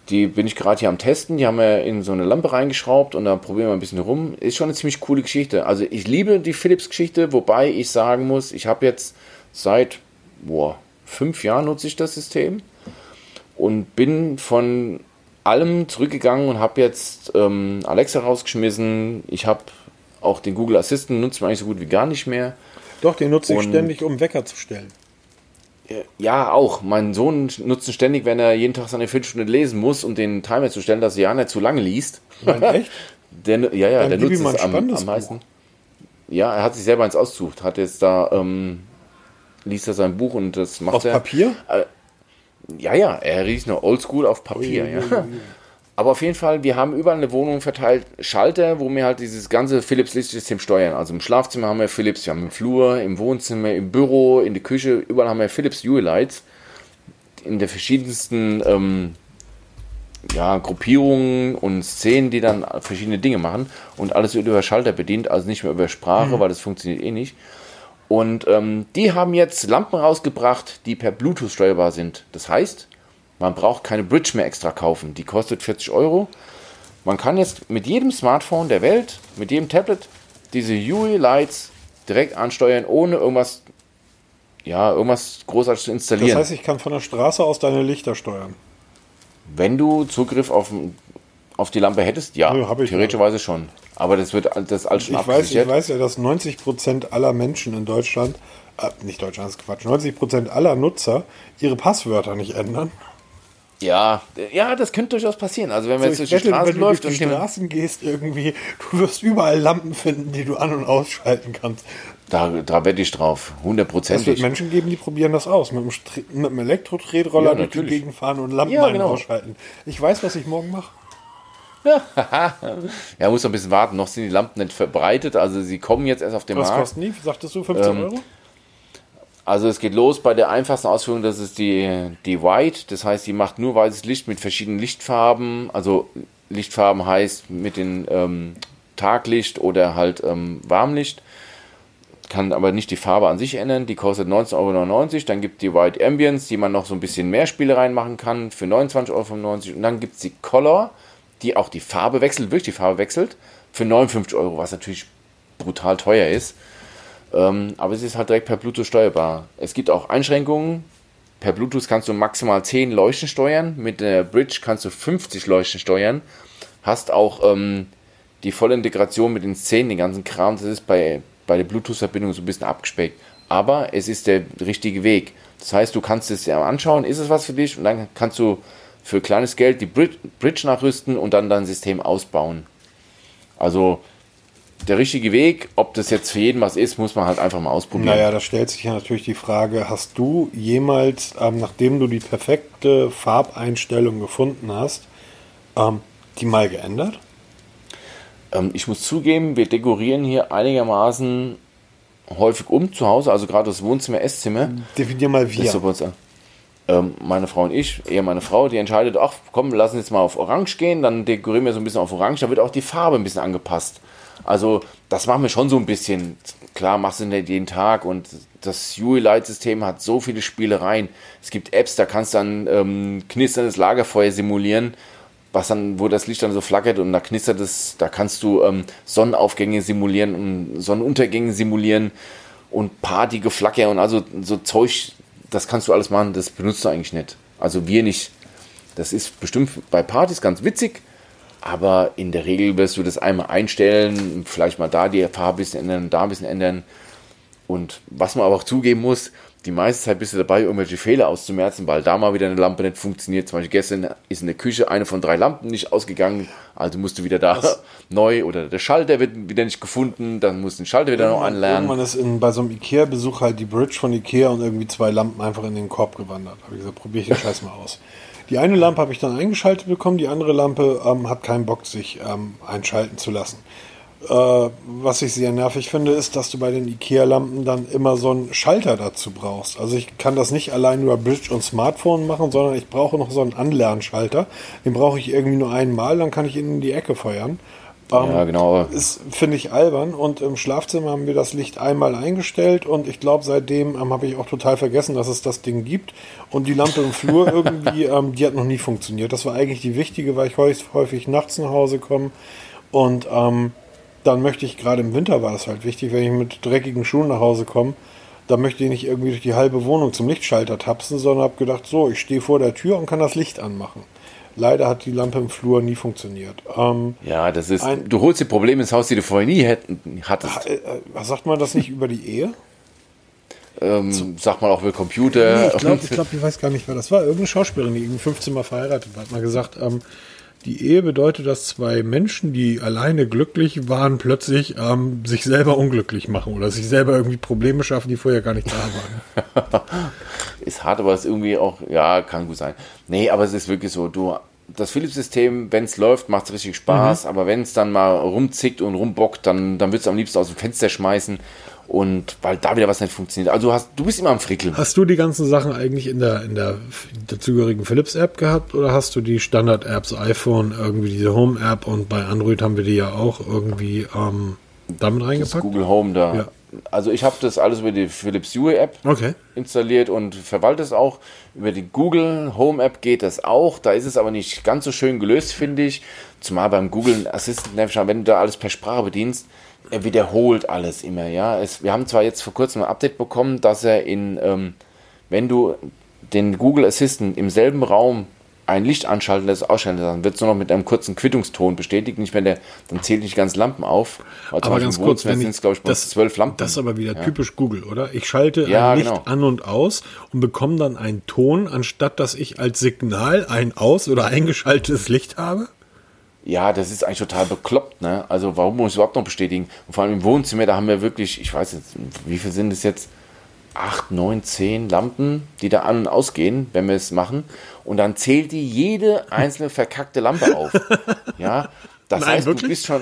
Die bin ich gerade hier am Testen. Die haben wir in so eine Lampe reingeschraubt und da probieren wir ein bisschen rum. Ist schon eine ziemlich coole Geschichte. Also ich liebe die Philips-Geschichte, wobei ich sagen muss, ich habe jetzt seit boah, fünf Jahren nutze ich das System und bin von allem zurückgegangen und habe jetzt ähm, Alexa rausgeschmissen. Ich habe auch den Google Assistant nutzt man eigentlich so gut wie gar nicht mehr. Doch, den nutze ich ständig, um Wecker zu stellen. Ja, auch. Mein Sohn nutzt ihn ständig, wenn er jeden Tag seine Viertelstunde lesen muss, um den Timer zu stellen, dass er ja nicht zu lange liest. Nein, echt? der, ja, ja, Dann der nutzt es am, am meisten. Ja, er hat sich selber eins ausgesucht. Hat jetzt da, ähm, liest er sein Buch und das macht auf er. Auf Papier? Äh, ja, ja, er riecht noch oldschool auf Papier, ui, ja. Ui, ui. Aber auf jeden Fall, wir haben überall eine Wohnung verteilt Schalter, wo wir halt dieses ganze Philips-Lichtsystem steuern. Also im Schlafzimmer haben wir Philips, wir haben im Flur, im Wohnzimmer, im Büro, in der Küche, überall haben wir Philips UE-Lights in der verschiedensten ähm, ja, Gruppierungen und Szenen, die dann verschiedene Dinge machen und alles wird über Schalter bedient, also nicht mehr über Sprache, mhm. weil das funktioniert eh nicht. Und ähm, die haben jetzt Lampen rausgebracht, die per Bluetooth steuerbar sind. Das heißt, man braucht keine Bridge mehr extra kaufen. Die kostet 40 Euro. Man kann jetzt mit jedem Smartphone der Welt, mit jedem Tablet, diese UI Lights direkt ansteuern, ohne irgendwas, ja, irgendwas großartig zu installieren. Das heißt, ich kann von der Straße aus deine Lichter steuern. Wenn du Zugriff auf, auf die Lampe hättest, ja, ja theoretischerweise schon. Aber das wird das alles schon ich weiß, ich weiß ja, dass 90% aller Menschen in Deutschland, äh, nicht Deutschland, das ist Quatsch, 90% aller Nutzer ihre Passwörter nicht ändern. Ja, ja, das könnte durchaus passieren. Also wenn man so, jetzt durch die Straßen läuft und die Straßen gehst irgendwie, du wirst überall Lampen finden, die du an- und ausschalten kannst. Da, da wette ich drauf, hundertprozentig. Es wird Menschen geben, die probieren das aus, mit einem, mit einem Elektro-Tretroller ja, durch die Gegend fahren und Lampen ja, genau. ausschalten. Ich weiß, was ich morgen mache. ja, muss noch ein bisschen warten. Noch sind die Lampen nicht verbreitet, also sie kommen jetzt erst auf den was Markt. Was kosten die? Sagtest du 15 ähm, Euro? Also es geht los bei der einfachsten Ausführung, das ist die, die White, das heißt, die macht nur weißes Licht mit verschiedenen Lichtfarben. Also Lichtfarben heißt mit dem ähm, Taglicht oder halt ähm, Warmlicht. Kann aber nicht die Farbe an sich ändern. Die kostet 19,99 Euro. Dann gibt es die White Ambience, die man noch so ein bisschen mehr Spielereien machen kann für 29,95 Euro. Und dann gibt es die Color, die auch die Farbe wechselt, wirklich die Farbe wechselt, für 59 Euro, was natürlich brutal teuer ist. Ähm, aber es ist halt direkt per Bluetooth steuerbar. Es gibt auch Einschränkungen. Per Bluetooth kannst du maximal 10 Leuchten steuern. Mit der Bridge kannst du 50 Leuchten steuern. Hast auch ähm, die volle Integration mit den Szenen, den ganzen Kram. Das ist bei, bei der Bluetooth-Verbindung so ein bisschen abgespeckt. Aber es ist der richtige Weg. Das heißt, du kannst es ja anschauen, ist es was für dich? Und dann kannst du für kleines Geld die Bridge nachrüsten und dann dein System ausbauen. Also der richtige Weg. Ob das jetzt für jeden was ist, muss man halt einfach mal ausprobieren. Naja, da stellt sich ja natürlich die Frage, hast du jemals, ähm, nachdem du die perfekte Farbeinstellung gefunden hast, ähm, die mal geändert? Ähm, ich muss zugeben, wir dekorieren hier einigermaßen häufig um zu Hause, also gerade das Wohnzimmer, Esszimmer. Definier mal wir. So ähm, meine Frau und ich, eher meine Frau, die entscheidet, ach komm, lass uns jetzt mal auf Orange gehen, dann dekorieren wir so ein bisschen auf Orange, da wird auch die Farbe ein bisschen angepasst. Also das machen wir schon so ein bisschen. Klar, machst du nicht jeden Tag und das UI-Light-System hat so viele Spielereien. Es gibt Apps, da kannst du dann ähm, knisterndes Lagerfeuer simulieren, was dann, wo das Licht dann so flackert und da knistert es, da kannst du ähm, Sonnenaufgänge simulieren und Sonnenuntergänge simulieren und Partygeflacker und also so Zeug, das kannst du alles machen, das benutzt du eigentlich nicht. Also wir nicht. Das ist bestimmt bei Partys ganz witzig, aber in der Regel wirst du das einmal einstellen, vielleicht mal da die Farbe ein bisschen ändern, da ein bisschen ändern. Und was man aber auch zugeben muss, die meiste Zeit bist du dabei, irgendwelche Fehler auszumerzen, weil da mal wieder eine Lampe nicht funktioniert. Zum Beispiel gestern ist in der Küche eine von drei Lampen nicht ausgegangen, also musst du wieder da Was? neu oder der Schalter wird wieder nicht gefunden, dann musst du den Schalter wieder noch anlernen. Irgendwann ist in, bei so einem Ikea-Besuch halt die Bridge von Ikea und irgendwie zwei Lampen einfach in den Korb gewandert. Habe ich gesagt, probiere ich den Scheiß mal aus. Die eine Lampe habe ich dann eingeschaltet bekommen, die andere Lampe ähm, hat keinen Bock, sich ähm, einschalten zu lassen. Äh, was ich sehr nervig finde, ist, dass du bei den IKEA-Lampen dann immer so einen Schalter dazu brauchst. Also ich kann das nicht allein über Bridge und Smartphone machen, sondern ich brauche noch so einen Anlernschalter. Den brauche ich irgendwie nur einmal, dann kann ich ihn in die Ecke feuern. Ähm, ja, genau. Ist, finde ich, albern. Und im Schlafzimmer haben wir das Licht einmal eingestellt und ich glaube, seitdem ähm, habe ich auch total vergessen, dass es das Ding gibt. Und die Lampe im Flur irgendwie, ähm, die hat noch nie funktioniert. Das war eigentlich die wichtige, weil ich häufig, nachts nach Hause komme und ähm, dann möchte ich, gerade im Winter war das halt wichtig, wenn ich mit dreckigen Schuhen nach Hause komme, dann möchte ich nicht irgendwie durch die halbe Wohnung zum Lichtschalter tapsen, sondern habe gedacht, so, ich stehe vor der Tür und kann das Licht anmachen. Leider hat die Lampe im Flur nie funktioniert. Ähm, ja, das ist. Ein, du holst die Probleme ins Haus, die du vorher nie hätten, hattest. Äh, äh, sagt man das nicht über die Ehe? Ähm, sagt man auch über Computer. Nee, ich glaube, ich, glaub, ich weiß gar nicht, wer das war. Irgendeine Schauspielerin, die 15 Mal verheiratet war, hat mal gesagt, ähm, die Ehe bedeutet, dass zwei Menschen, die alleine glücklich waren, plötzlich ähm, sich selber unglücklich machen oder sich selber irgendwie Probleme schaffen, die vorher gar nicht da waren. ist hart, aber ist irgendwie auch, ja, kann gut sein. Nee, aber es ist wirklich so, du, das Philips-System, wenn es läuft, macht es richtig Spaß, mhm. aber wenn es dann mal rumzickt und rumbockt, dann, dann würdest du am liebsten aus dem Fenster schmeißen und weil da wieder was nicht funktioniert. Also hast, du bist immer am Frickeln. Hast du die ganzen Sachen eigentlich in der, in der dazugehörigen Philips-App gehabt oder hast du die Standard-Apps, iPhone, irgendwie diese Home-App und bei Android haben wir die ja auch irgendwie ähm, damit reingepackt? Das Google Home da. Ja. Also ich habe das alles über die Philips Hue App okay. installiert und verwalte es auch. Über die Google Home App geht das auch. Da ist es aber nicht ganz so schön gelöst, finde ich. Zumal beim Google Assistant, wenn du da alles per Sprache bedienst, er wiederholt alles immer, ja. Es, wir haben zwar jetzt vor kurzem ein Update bekommen, dass er in, ähm, wenn du den Google Assistant im selben Raum ein Licht anschalten lässt, ausschalten dann wird es nur noch mit einem kurzen Quittungston bestätigt. Nicht, wenn der, dann zählt nicht ganz Lampen auf. aber ganz kurz, wenn ich, glaube ich, das, zwölf Lampen. Das ist aber wieder ja. typisch Google, oder? Ich schalte ja, ein Licht genau. an und aus und bekomme dann einen Ton, anstatt dass ich als Signal ein aus- oder eingeschaltetes Licht habe? Ja, das ist eigentlich total bekloppt, ne? Also warum muss ich überhaupt noch bestätigen? Und vor allem im Wohnzimmer, da haben wir wirklich, ich weiß jetzt, wie viel sind es jetzt? Acht, neun, zehn Lampen, die da an und ausgehen, wenn wir es machen. Und dann zählt die jede einzelne verkackte Lampe auf. Ja, das Nein, heißt, wirklich? du bist schon.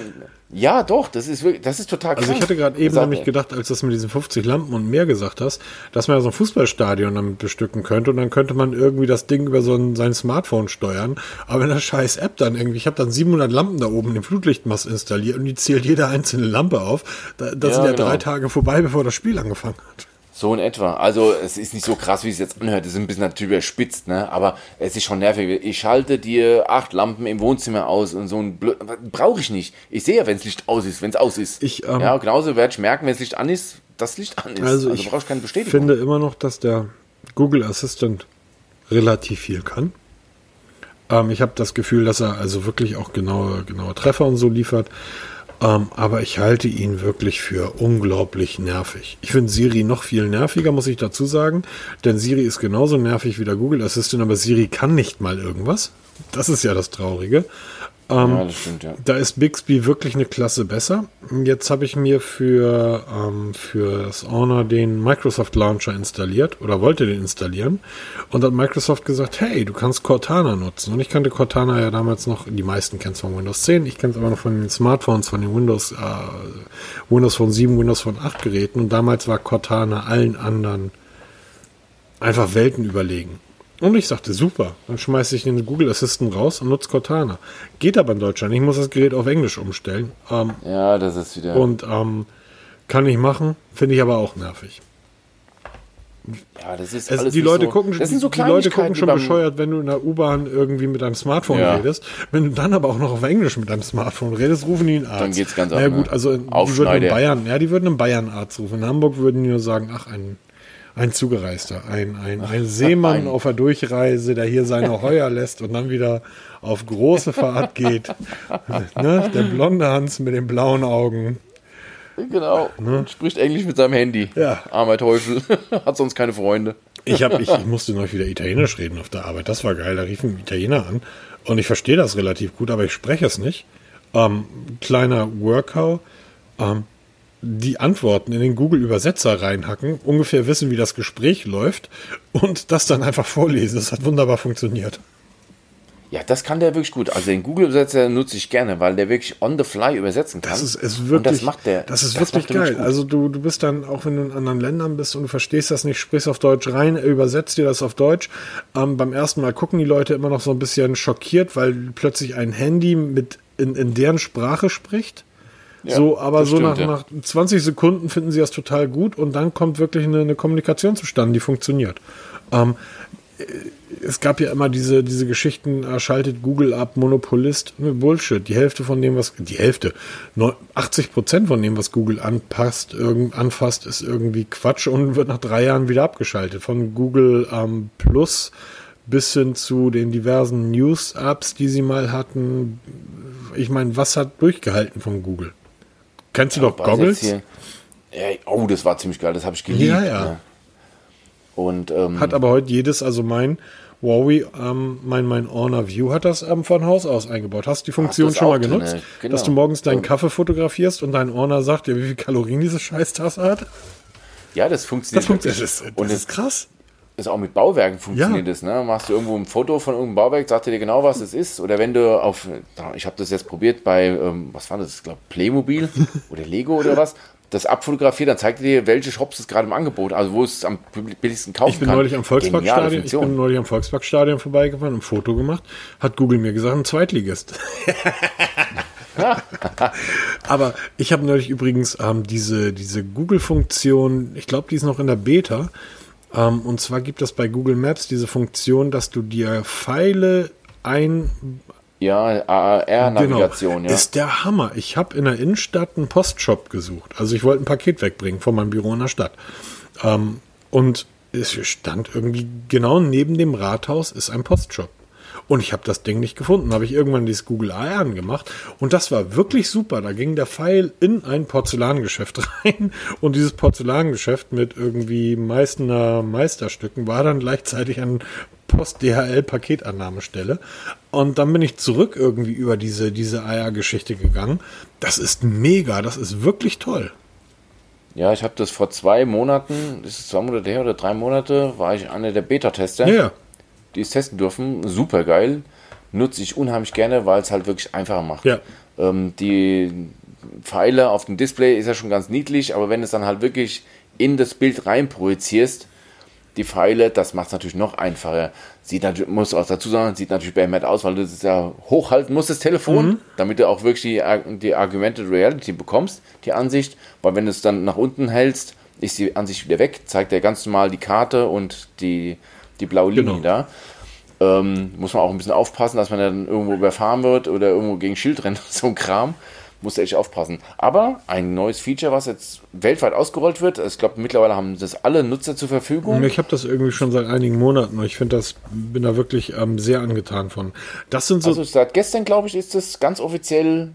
Ja, doch, das ist wirklich, das ist total krass. Also ich hatte gerade eben Sag, nämlich gedacht, als du das mit diesen 50 Lampen und mehr gesagt hast, dass man ja so ein Fußballstadion damit bestücken könnte und dann könnte man irgendwie das Ding über so ein, sein Smartphone steuern. Aber in der scheiß App dann irgendwie, ich habe dann 700 Lampen da oben im Flutlichtmast installiert und die zählt jede einzelne Lampe auf. Da, da ja, sind ja genau. drei Tage vorbei, bevor das Spiel angefangen hat. So in etwa. Also es ist nicht so krass, wie es jetzt anhört. Es ist ein bisschen natürlich überspitzt, ne? Aber es ist schon nervig. Ich schalte dir acht Lampen im Wohnzimmer aus und so ein Blöd. Brauche ich nicht. Ich sehe ja, wenn das Licht aus ist, wenn es aus ist. Ich, ähm, ja, genauso werde ich merken, wenn das Licht an ist, das Licht an ist. Also, also ich keine Bestätigung. finde immer noch, dass der Google Assistant relativ viel kann. Ähm, ich habe das Gefühl, dass er also wirklich auch genaue, genaue Treffer und so liefert. Ähm, aber ich halte ihn wirklich für unglaublich nervig. Ich finde Siri noch viel nerviger, muss ich dazu sagen. Denn Siri ist genauso nervig wie der Google Assistant, aber Siri kann nicht mal irgendwas. Das ist ja das Traurige. Ähm, ja, das stimmt, ja. Da ist Bixby wirklich eine Klasse besser. Jetzt habe ich mir für, ähm, für das Honor den Microsoft Launcher installiert oder wollte den installieren. Und hat Microsoft gesagt, hey, du kannst Cortana nutzen. Und ich kannte Cortana ja damals noch, die meisten kennen es von Windows 10, ich kenne es aber noch von den Smartphones, von den Windows, äh, Windows von 7, Windows von 8 Geräten. Und damals war Cortana allen anderen einfach Welten überlegen. Und ich sagte, super, dann schmeiße ich den Google Assistant raus und nutze Cortana. Geht aber in Deutschland. Ich muss das Gerät auf Englisch umstellen. Ähm, ja, das ist wieder. Und ähm, kann ich machen, finde ich aber auch nervig. Ja, das ist es, die Leute so, gucken, das sind so die Leute gucken schon bescheuert, wenn du in der U-Bahn irgendwie mit deinem Smartphone ja. redest. Wenn du dann aber auch noch auf Englisch mit deinem Smartphone redest, rufen die einen Arzt. Dann geht's ganz anders. Ja gut, also die würden in Bayern, ja, die würden einen Bayern Arzt rufen. In Hamburg würden die nur sagen, ach ein ein Zugereister, ein, ein, ein Seemann auf der Durchreise, der hier seine Heuer lässt und dann wieder auf große Fahrt geht. ne? Der blonde Hans mit den blauen Augen. Genau. Ne? Spricht Englisch mit seinem Handy. Ja. Armer Teufel. Hat sonst keine Freunde. Ich, hab, ich, ich musste noch wieder Italienisch reden auf der Arbeit. Das war geil. Da rief ein Italiener an. Und ich verstehe das relativ gut, aber ich spreche es nicht. Ähm, kleiner Workout. Ähm, die Antworten in den Google-Übersetzer reinhacken, ungefähr wissen, wie das Gespräch läuft und das dann einfach vorlesen. Das hat wunderbar funktioniert. Ja, das kann der wirklich gut. Also den Google-Übersetzer nutze ich gerne, weil der wirklich on the fly übersetzen kann. Das ist, ist wirklich, und das macht der. Das ist das wirklich geil. Also du, du bist dann, auch wenn du in anderen Ländern bist und du verstehst das nicht, sprichst auf Deutsch rein, er übersetzt dir das auf Deutsch. Ähm, beim ersten Mal gucken die Leute immer noch so ein bisschen schockiert, weil plötzlich ein Handy mit in, in deren Sprache spricht. Ja, so, aber so stimmt, nach, ja. nach 20 Sekunden finden sie das total gut und dann kommt wirklich eine, eine Kommunikation zustande, die funktioniert. Ähm, es gab ja immer diese, diese Geschichten, er schaltet Google ab, Monopolist, Bullshit. Die Hälfte von dem, was, die Hälfte, 80 Prozent von dem, was Google anpasst, irgend, anfasst, ist irgendwie Quatsch und wird nach drei Jahren wieder abgeschaltet. Von Google ähm, Plus bis hin zu den diversen News-Apps, die sie mal hatten. Ich meine, was hat durchgehalten von Google? Kennst du ja, doch Goggles? Ja, oh, das war ziemlich geil, das habe ich geliebt. Ja, ja. Ne? Und, ähm, hat aber heute jedes, also mein Huawei, ähm, mein, mein Honor View hat das ähm, von Haus aus eingebaut. Hast du die Funktion schon mal genutzt? Genau. Dass du morgens deinen Kaffee fotografierst und dein Honor sagt dir, wie viel Kalorien diese Scheißtasse hat? Ja, das funktioniert. Das, funktioniert. das, ist, das ist krass. Ist auch mit Bauwerken funktioniert ja. das, ne? Machst du irgendwo ein Foto von irgendeinem Bauwerk, sagt er dir genau, was es ist. Oder wenn du auf, ich habe das jetzt probiert bei, ähm, was war das, ich glaube Playmobil oder Lego oder was, das abfotografiert, dann zeigt er dir, welche Shops es gerade im Angebot, also wo es am billigsten kaufen ich bin kann. Neulich am Volksparkstadion, ich bin neulich am Volksparkstadion vorbeigefahren, ein Foto gemacht, hat Google mir gesagt, ein Zweitligist. Aber ich habe neulich übrigens ähm, diese, diese Google-Funktion, ich glaube, die ist noch in der Beta. Ähm, und zwar gibt es bei Google Maps diese Funktion, dass du dir Pfeile ein, ja, AR-Navigation, genau. ja. Ist der Hammer. Ich habe in der Innenstadt einen Postshop gesucht. Also ich wollte ein Paket wegbringen von meinem Büro in der Stadt. Ähm, und es stand irgendwie genau neben dem Rathaus ist ein Postshop. Und ich habe das Ding nicht gefunden. Habe ich irgendwann dieses Google AR angemacht. Und das war wirklich super. Da ging der Pfeil in ein Porzellangeschäft rein. Und dieses Porzellangeschäft mit irgendwie Meißner Meisterstücken war dann gleichzeitig ein Post-DHL-Paketannahmestelle. Und dann bin ich zurück irgendwie über diese, diese AR-Geschichte gegangen. Das ist mega, das ist wirklich toll. Ja, ich habe das vor zwei Monaten, ist zwei Monate her oder drei Monate, war ich einer der Beta-Tester, ja. Die es testen dürfen. Super geil. Nutze ich unheimlich gerne, weil es halt wirklich einfacher macht. Ja. Ähm, die Pfeile auf dem Display ist ja schon ganz niedlich, aber wenn es dann halt wirklich in das Bild rein projizierst, die Pfeile, das macht es natürlich noch einfacher. Sieht natürlich, muss auch dazu sagen, sieht natürlich behämmert aus, weil du das ja hochhalten musst, das Telefon, mhm. damit du auch wirklich die, die Argumented Reality bekommst, die Ansicht, weil wenn du es dann nach unten hältst, ist die Ansicht wieder weg, zeigt er ganz normal die Karte und die, die blaue Linie genau. da. Ähm, muss man auch ein bisschen aufpassen, dass man dann irgendwo überfahren wird oder irgendwo gegen Schild rennt, so ein Kram musst du echt aufpassen. Aber ein neues Feature, was jetzt weltweit ausgerollt wird, ich glaube, mittlerweile haben das alle Nutzer zur Verfügung. Ich habe das irgendwie schon seit einigen Monaten ich finde das, bin da wirklich ähm, sehr angetan von. Das sind so. Also seit gestern, glaube ich, ist das ganz offiziell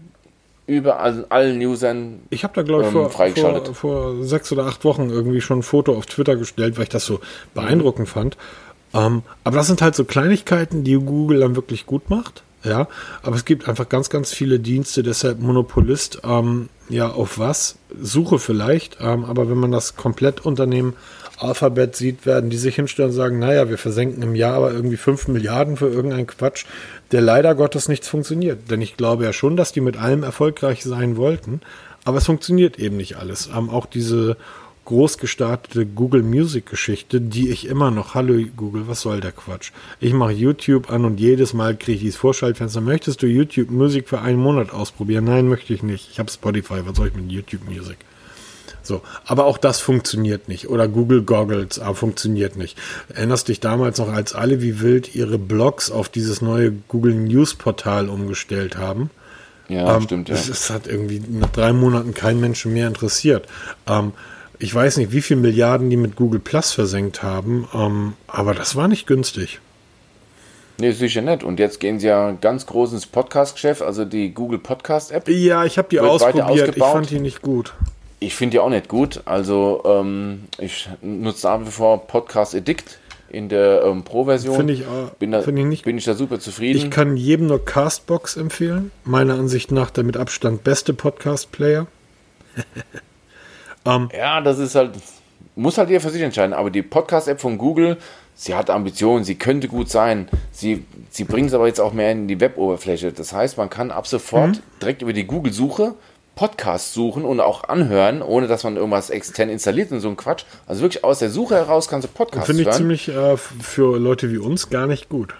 über allen Usern. Ich habe da, glaube ich, ähm, vor, vor, vor, sechs oder acht Wochen irgendwie schon ein Foto auf Twitter gestellt, weil ich das so beeindruckend mhm. fand. Ähm, aber das sind halt so Kleinigkeiten, die Google dann wirklich gut macht. Ja, aber es gibt einfach ganz, ganz viele Dienste, deshalb Monopolist, ähm, ja, auf was? Suche vielleicht, ähm, aber wenn man das Komplettunternehmen Alphabet sieht, werden die sich hinstellen und sagen, naja, wir versenken im Jahr aber irgendwie 5 Milliarden für irgendeinen Quatsch, der leider Gottes nichts funktioniert. Denn ich glaube ja schon, dass die mit allem erfolgreich sein wollten, aber es funktioniert eben nicht alles. Ähm, auch diese groß gestartete Google Music Geschichte, die ich immer noch, hallo Google, was soll der Quatsch? Ich mache YouTube an und jedes Mal kriege ich dieses Vorschaltfenster. Möchtest du YouTube Music für einen Monat ausprobieren? Nein, möchte ich nicht. Ich habe Spotify, was soll ich mit YouTube Music? So, aber auch das funktioniert nicht. Oder Google Goggles ah, funktioniert nicht. Erinnerst dich damals noch, als alle wie wild ihre Blogs auf dieses neue Google News Portal umgestellt haben? Ja, ähm, stimmt, ja. Es hat irgendwie nach drei Monaten kein Menschen mehr interessiert. Ähm, ich weiß nicht, wie viele Milliarden die mit Google Plus versenkt haben, ähm, aber das war nicht günstig. Nee, sicher nicht. Und jetzt gehen sie ja ganz groß ins Podcast-Geschäft, also die Google Podcast-App. Ja, ich habe die ausprobiert. Ich fand die nicht gut. Ich finde die auch nicht gut. Also ähm, ich nutze nach wie vor Podcast Edict in der ähm, Pro-Version. Finde ich, auch, bin, da, find ich nicht. bin ich da super zufrieden. Ich kann jedem nur Castbox empfehlen. Meiner Ansicht nach der mit Abstand beste Podcast-Player. um, ja, das ist halt, muss halt jeder für sich entscheiden. Aber die Podcast-App von Google, sie hat Ambitionen, sie könnte gut sein. Sie, sie bringt es aber jetzt auch mehr in die Web-Oberfläche. Das heißt, man kann ab sofort mhm. direkt über die Google-Suche Podcast suchen und auch anhören, ohne dass man irgendwas extern installiert und so ein Quatsch. Also wirklich aus der Suche heraus kannst du Podcast Finde ich ziemlich äh, für Leute wie uns gar nicht gut.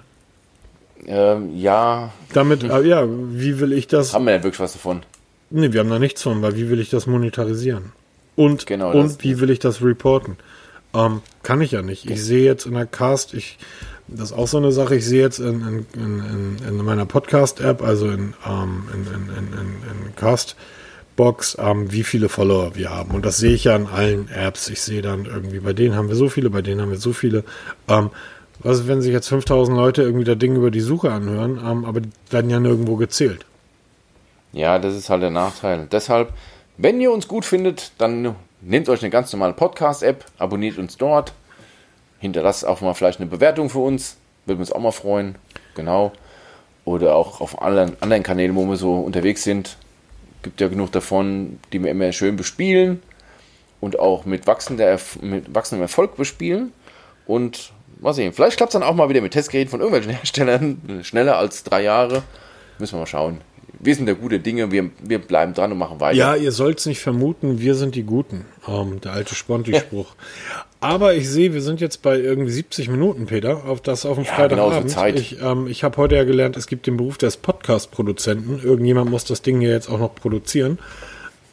Ähm, ja. Damit, äh, ja, wie will ich das? Haben wir denn wirklich was davon? Nee, wir haben da nichts von, weil wie will ich das monetarisieren? Und, genau, und wie will ich das reporten? Ähm, kann ich ja nicht. Ich sehe jetzt in der Cast, ich, das ist auch so eine Sache, ich sehe jetzt in, in, in, in meiner Podcast-App, also in, ähm, in, in, in, in Cast, Box, ähm, wie viele Follower wir haben. Und das sehe ich ja in allen Apps. Ich sehe dann irgendwie, bei denen haben wir so viele, bei denen haben wir so viele. Ähm, was ist, wenn sich jetzt 5000 Leute irgendwie das Ding über die Suche anhören, ähm, aber die werden ja nirgendwo gezählt. Ja, das ist halt der Nachteil. Deshalb, wenn ihr uns gut findet, dann nehmt euch eine ganz normale Podcast-App, abonniert uns dort, hinterlasst auch mal vielleicht eine Bewertung für uns, würde uns auch mal freuen. Genau. Oder auch auf allen anderen Kanälen, wo wir so unterwegs sind, gibt ja genug davon, die wir immer schön bespielen und auch mit, wachsender, mit wachsendem Erfolg bespielen. Und mal sehen, vielleicht klappt es dann auch mal wieder mit Testgeräten von irgendwelchen Herstellern schneller als drei Jahre. Müssen wir mal schauen. Wir sind der gute Dinge, wir, wir bleiben dran und machen weiter. Ja, ihr sollt es nicht vermuten, wir sind die Guten. Ähm, der alte Sponti-Spruch. Aber ich sehe, wir sind jetzt bei irgendwie 70 Minuten, Peter, auf das auf dem ja, Freitagabend. Genau so Zeit. Ich, ähm, ich habe heute ja gelernt, es gibt den Beruf des Podcast-Produzenten. Irgendjemand muss das Ding ja jetzt auch noch produzieren.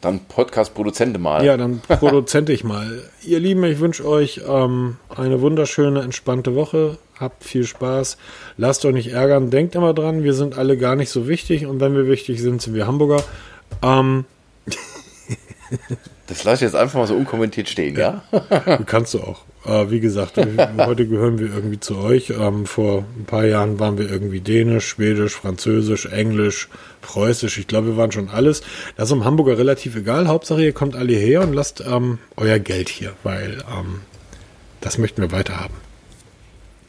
Dann Podcast-Produzente mal. Ja, dann produzente ich mal. Ihr Lieben, ich wünsche euch ähm, eine wunderschöne, entspannte Woche. Habt viel Spaß. Lasst euch nicht ärgern. Denkt immer dran, wir sind alle gar nicht so wichtig. Und wenn wir wichtig sind, sind wir Hamburger. Ähm, Das lasse ich jetzt einfach mal so unkommentiert stehen, ja? ja? Kannst du auch. Äh, wie gesagt, heute gehören wir irgendwie zu euch. Ähm, vor ein paar Jahren waren wir irgendwie Dänisch, Schwedisch, Französisch, Englisch, Preußisch. Ich glaube, wir waren schon alles. Das ist um Hamburger relativ egal. Hauptsache, ihr kommt alle her und lasst ähm, euer Geld hier, weil ähm, das möchten wir weiter haben.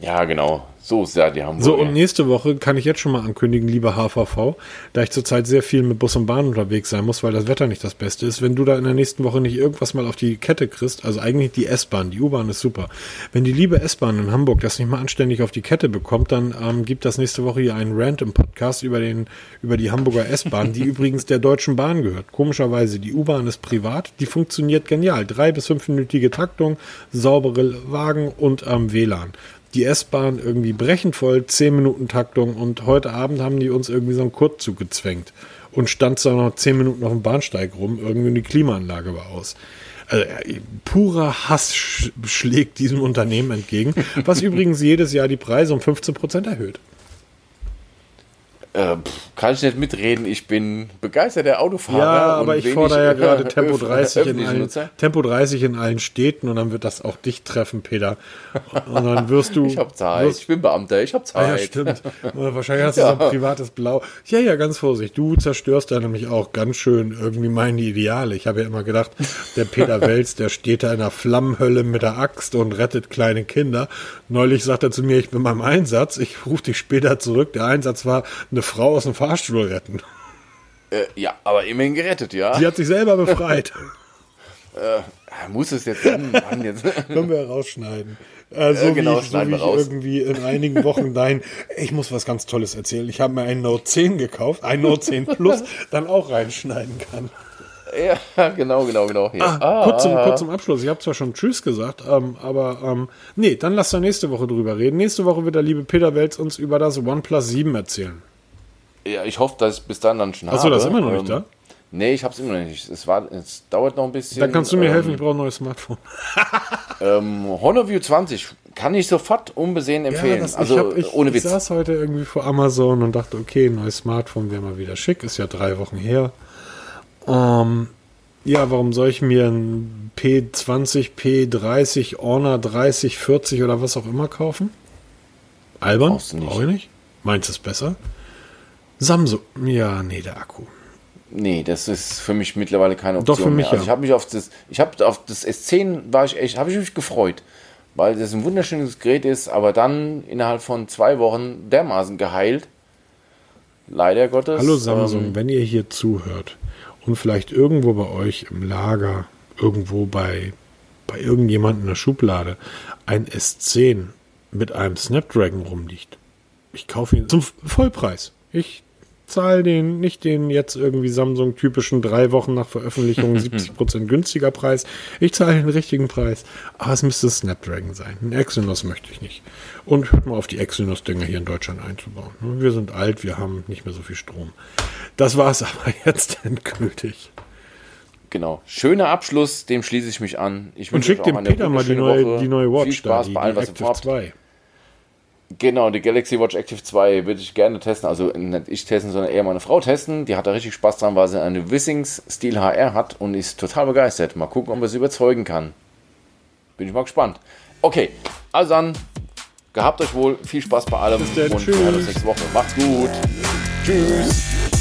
Ja, genau. So ist ja die Hamburger. So, und nächste Woche kann ich jetzt schon mal ankündigen, lieber HVV, da ich zurzeit sehr viel mit Bus und Bahn unterwegs sein muss, weil das Wetter nicht das Beste ist. Wenn du da in der nächsten Woche nicht irgendwas mal auf die Kette kriegst, also eigentlich die S-Bahn, die U-Bahn ist super. Wenn die liebe S-Bahn in Hamburg das nicht mal anständig auf die Kette bekommt, dann ähm, gibt das nächste Woche hier einen Rant im Podcast über, den, über die Hamburger S-Bahn, die übrigens der Deutschen Bahn gehört. Komischerweise, die U-Bahn ist privat, die funktioniert genial. Drei bis fünfminütige Taktung, saubere Wagen und ähm, WLAN die S-Bahn irgendwie brechend voll, 10 Minuten Taktung und heute Abend haben die uns irgendwie so einen Kurzzug gezwängt und stand da noch 10 Minuten auf dem Bahnsteig rum, irgendwie die Klimaanlage war aus. Also, purer Hass schlägt diesem Unternehmen entgegen, was übrigens jedes Jahr die Preise um 15 Prozent erhöht. Äh, kann ich nicht mitreden. Ich bin begeisterter Autofahrer. Ja, aber ich fordere ja gerade Tempo 30, in allen, Tempo 30 in allen Städten und dann wird das auch dich treffen, Peter. Und dann wirst du. ich habe Zeit. Wirst, ich bin Beamter, ich habe Zeit. Ah, ja, stimmt. Oder wahrscheinlich hast du ja. so ein privates Blau. Ja, ja, ganz vorsichtig. Du zerstörst da nämlich auch ganz schön irgendwie meine Ideale. Ich habe ja immer gedacht, der Peter Welz, der steht da in der Flammenhölle mit der Axt und rettet kleine Kinder. Neulich sagt er zu mir, ich bin beim Einsatz. Ich rufe dich später zurück. Der Einsatz war eine Frau aus dem Fahrstuhl retten. Äh, ja, aber immerhin gerettet, ja. Sie hat sich selber befreit. äh, muss es jetzt dann, Mann, jetzt. Können wir rausschneiden. Äh, so äh, genau, wie ich, so wie ich irgendwie in einigen Wochen dein, ich muss was ganz Tolles erzählen. Ich habe mir einen Note 10 gekauft, ein Note 10 Plus, dann auch reinschneiden kann. Ja, genau, genau, genau. Ah, ah, kurz, zum, kurz zum Abschluss. Ich habe zwar schon Tschüss gesagt, ähm, aber ähm, nee, dann lass doch nächste Woche drüber reden. Nächste Woche wird der liebe Peter Welz uns über das OnePlus 7 erzählen. Ja, ich hoffe, dass ich bis dann dann schon Achso, habe. das ist immer noch nicht ähm, da? Nee, ich habe es immer noch nicht. Es, war, es dauert noch ein bisschen. Dann kannst du mir ähm, helfen, ich brauche ein neues Smartphone. ähm, Honor View 20 kann ich sofort unbesehen empfehlen. Ja, das, also ich hab, ich, ohne Witz. Ich saß heute irgendwie vor Amazon und dachte, okay, ein neues Smartphone wäre mal wieder schick. Ist ja drei Wochen her. Ähm, ja, warum soll ich mir ein P20, P30, Honor 30, 40 oder was auch immer kaufen? Albern? Brauche ich nicht. Meinst du es besser? Samsung. Ja, nee, der Akku. Nee, das ist für mich mittlerweile keine Option Doch, für mich mehr. Also ja. ich habe mich auf das, ich habe auf das S10 war ich echt, habe ich mich gefreut, weil das ein wunderschönes Gerät ist, aber dann innerhalb von zwei Wochen dermaßen geheilt. Leider Gottes. Hallo Samsung, Ähm, wenn ihr hier zuhört und vielleicht irgendwo bei euch im Lager, irgendwo bei, bei irgendjemand in der Schublade ein S10 mit einem Snapdragon rumliegt, ich kaufe ihn zum Vollpreis. Ich zahle den, nicht den jetzt irgendwie Samsung-typischen drei Wochen nach Veröffentlichung 70% günstiger Preis. Ich zahle den richtigen Preis. Aber es müsste Snapdragon sein. Ein Exynos möchte ich nicht. Und hört mal auf, die Exynos-Dinger hier in Deutschland einzubauen. Wir sind alt, wir haben nicht mehr so viel Strom. Das war es aber jetzt endgültig. Genau. Schöner Abschluss, dem schließe ich mich an. Ich Und auch dem Peter mal die neue, die neue Watch Viel Spaß da, die, bei allem, was ihr. 2. Genau, die Galaxy Watch Active 2 würde ich gerne testen. Also nicht ich testen, sondern eher meine Frau testen. Die hat da richtig Spaß dran, weil sie eine Wissings Stil HR hat und ist total begeistert. Mal gucken, ob er sie überzeugen kann. Bin ich mal gespannt. Okay, also dann, gehabt euch wohl, viel Spaß bei allem Bis dann, und wir hören uns tschüss. nächste Woche. Macht's gut. Tschüss.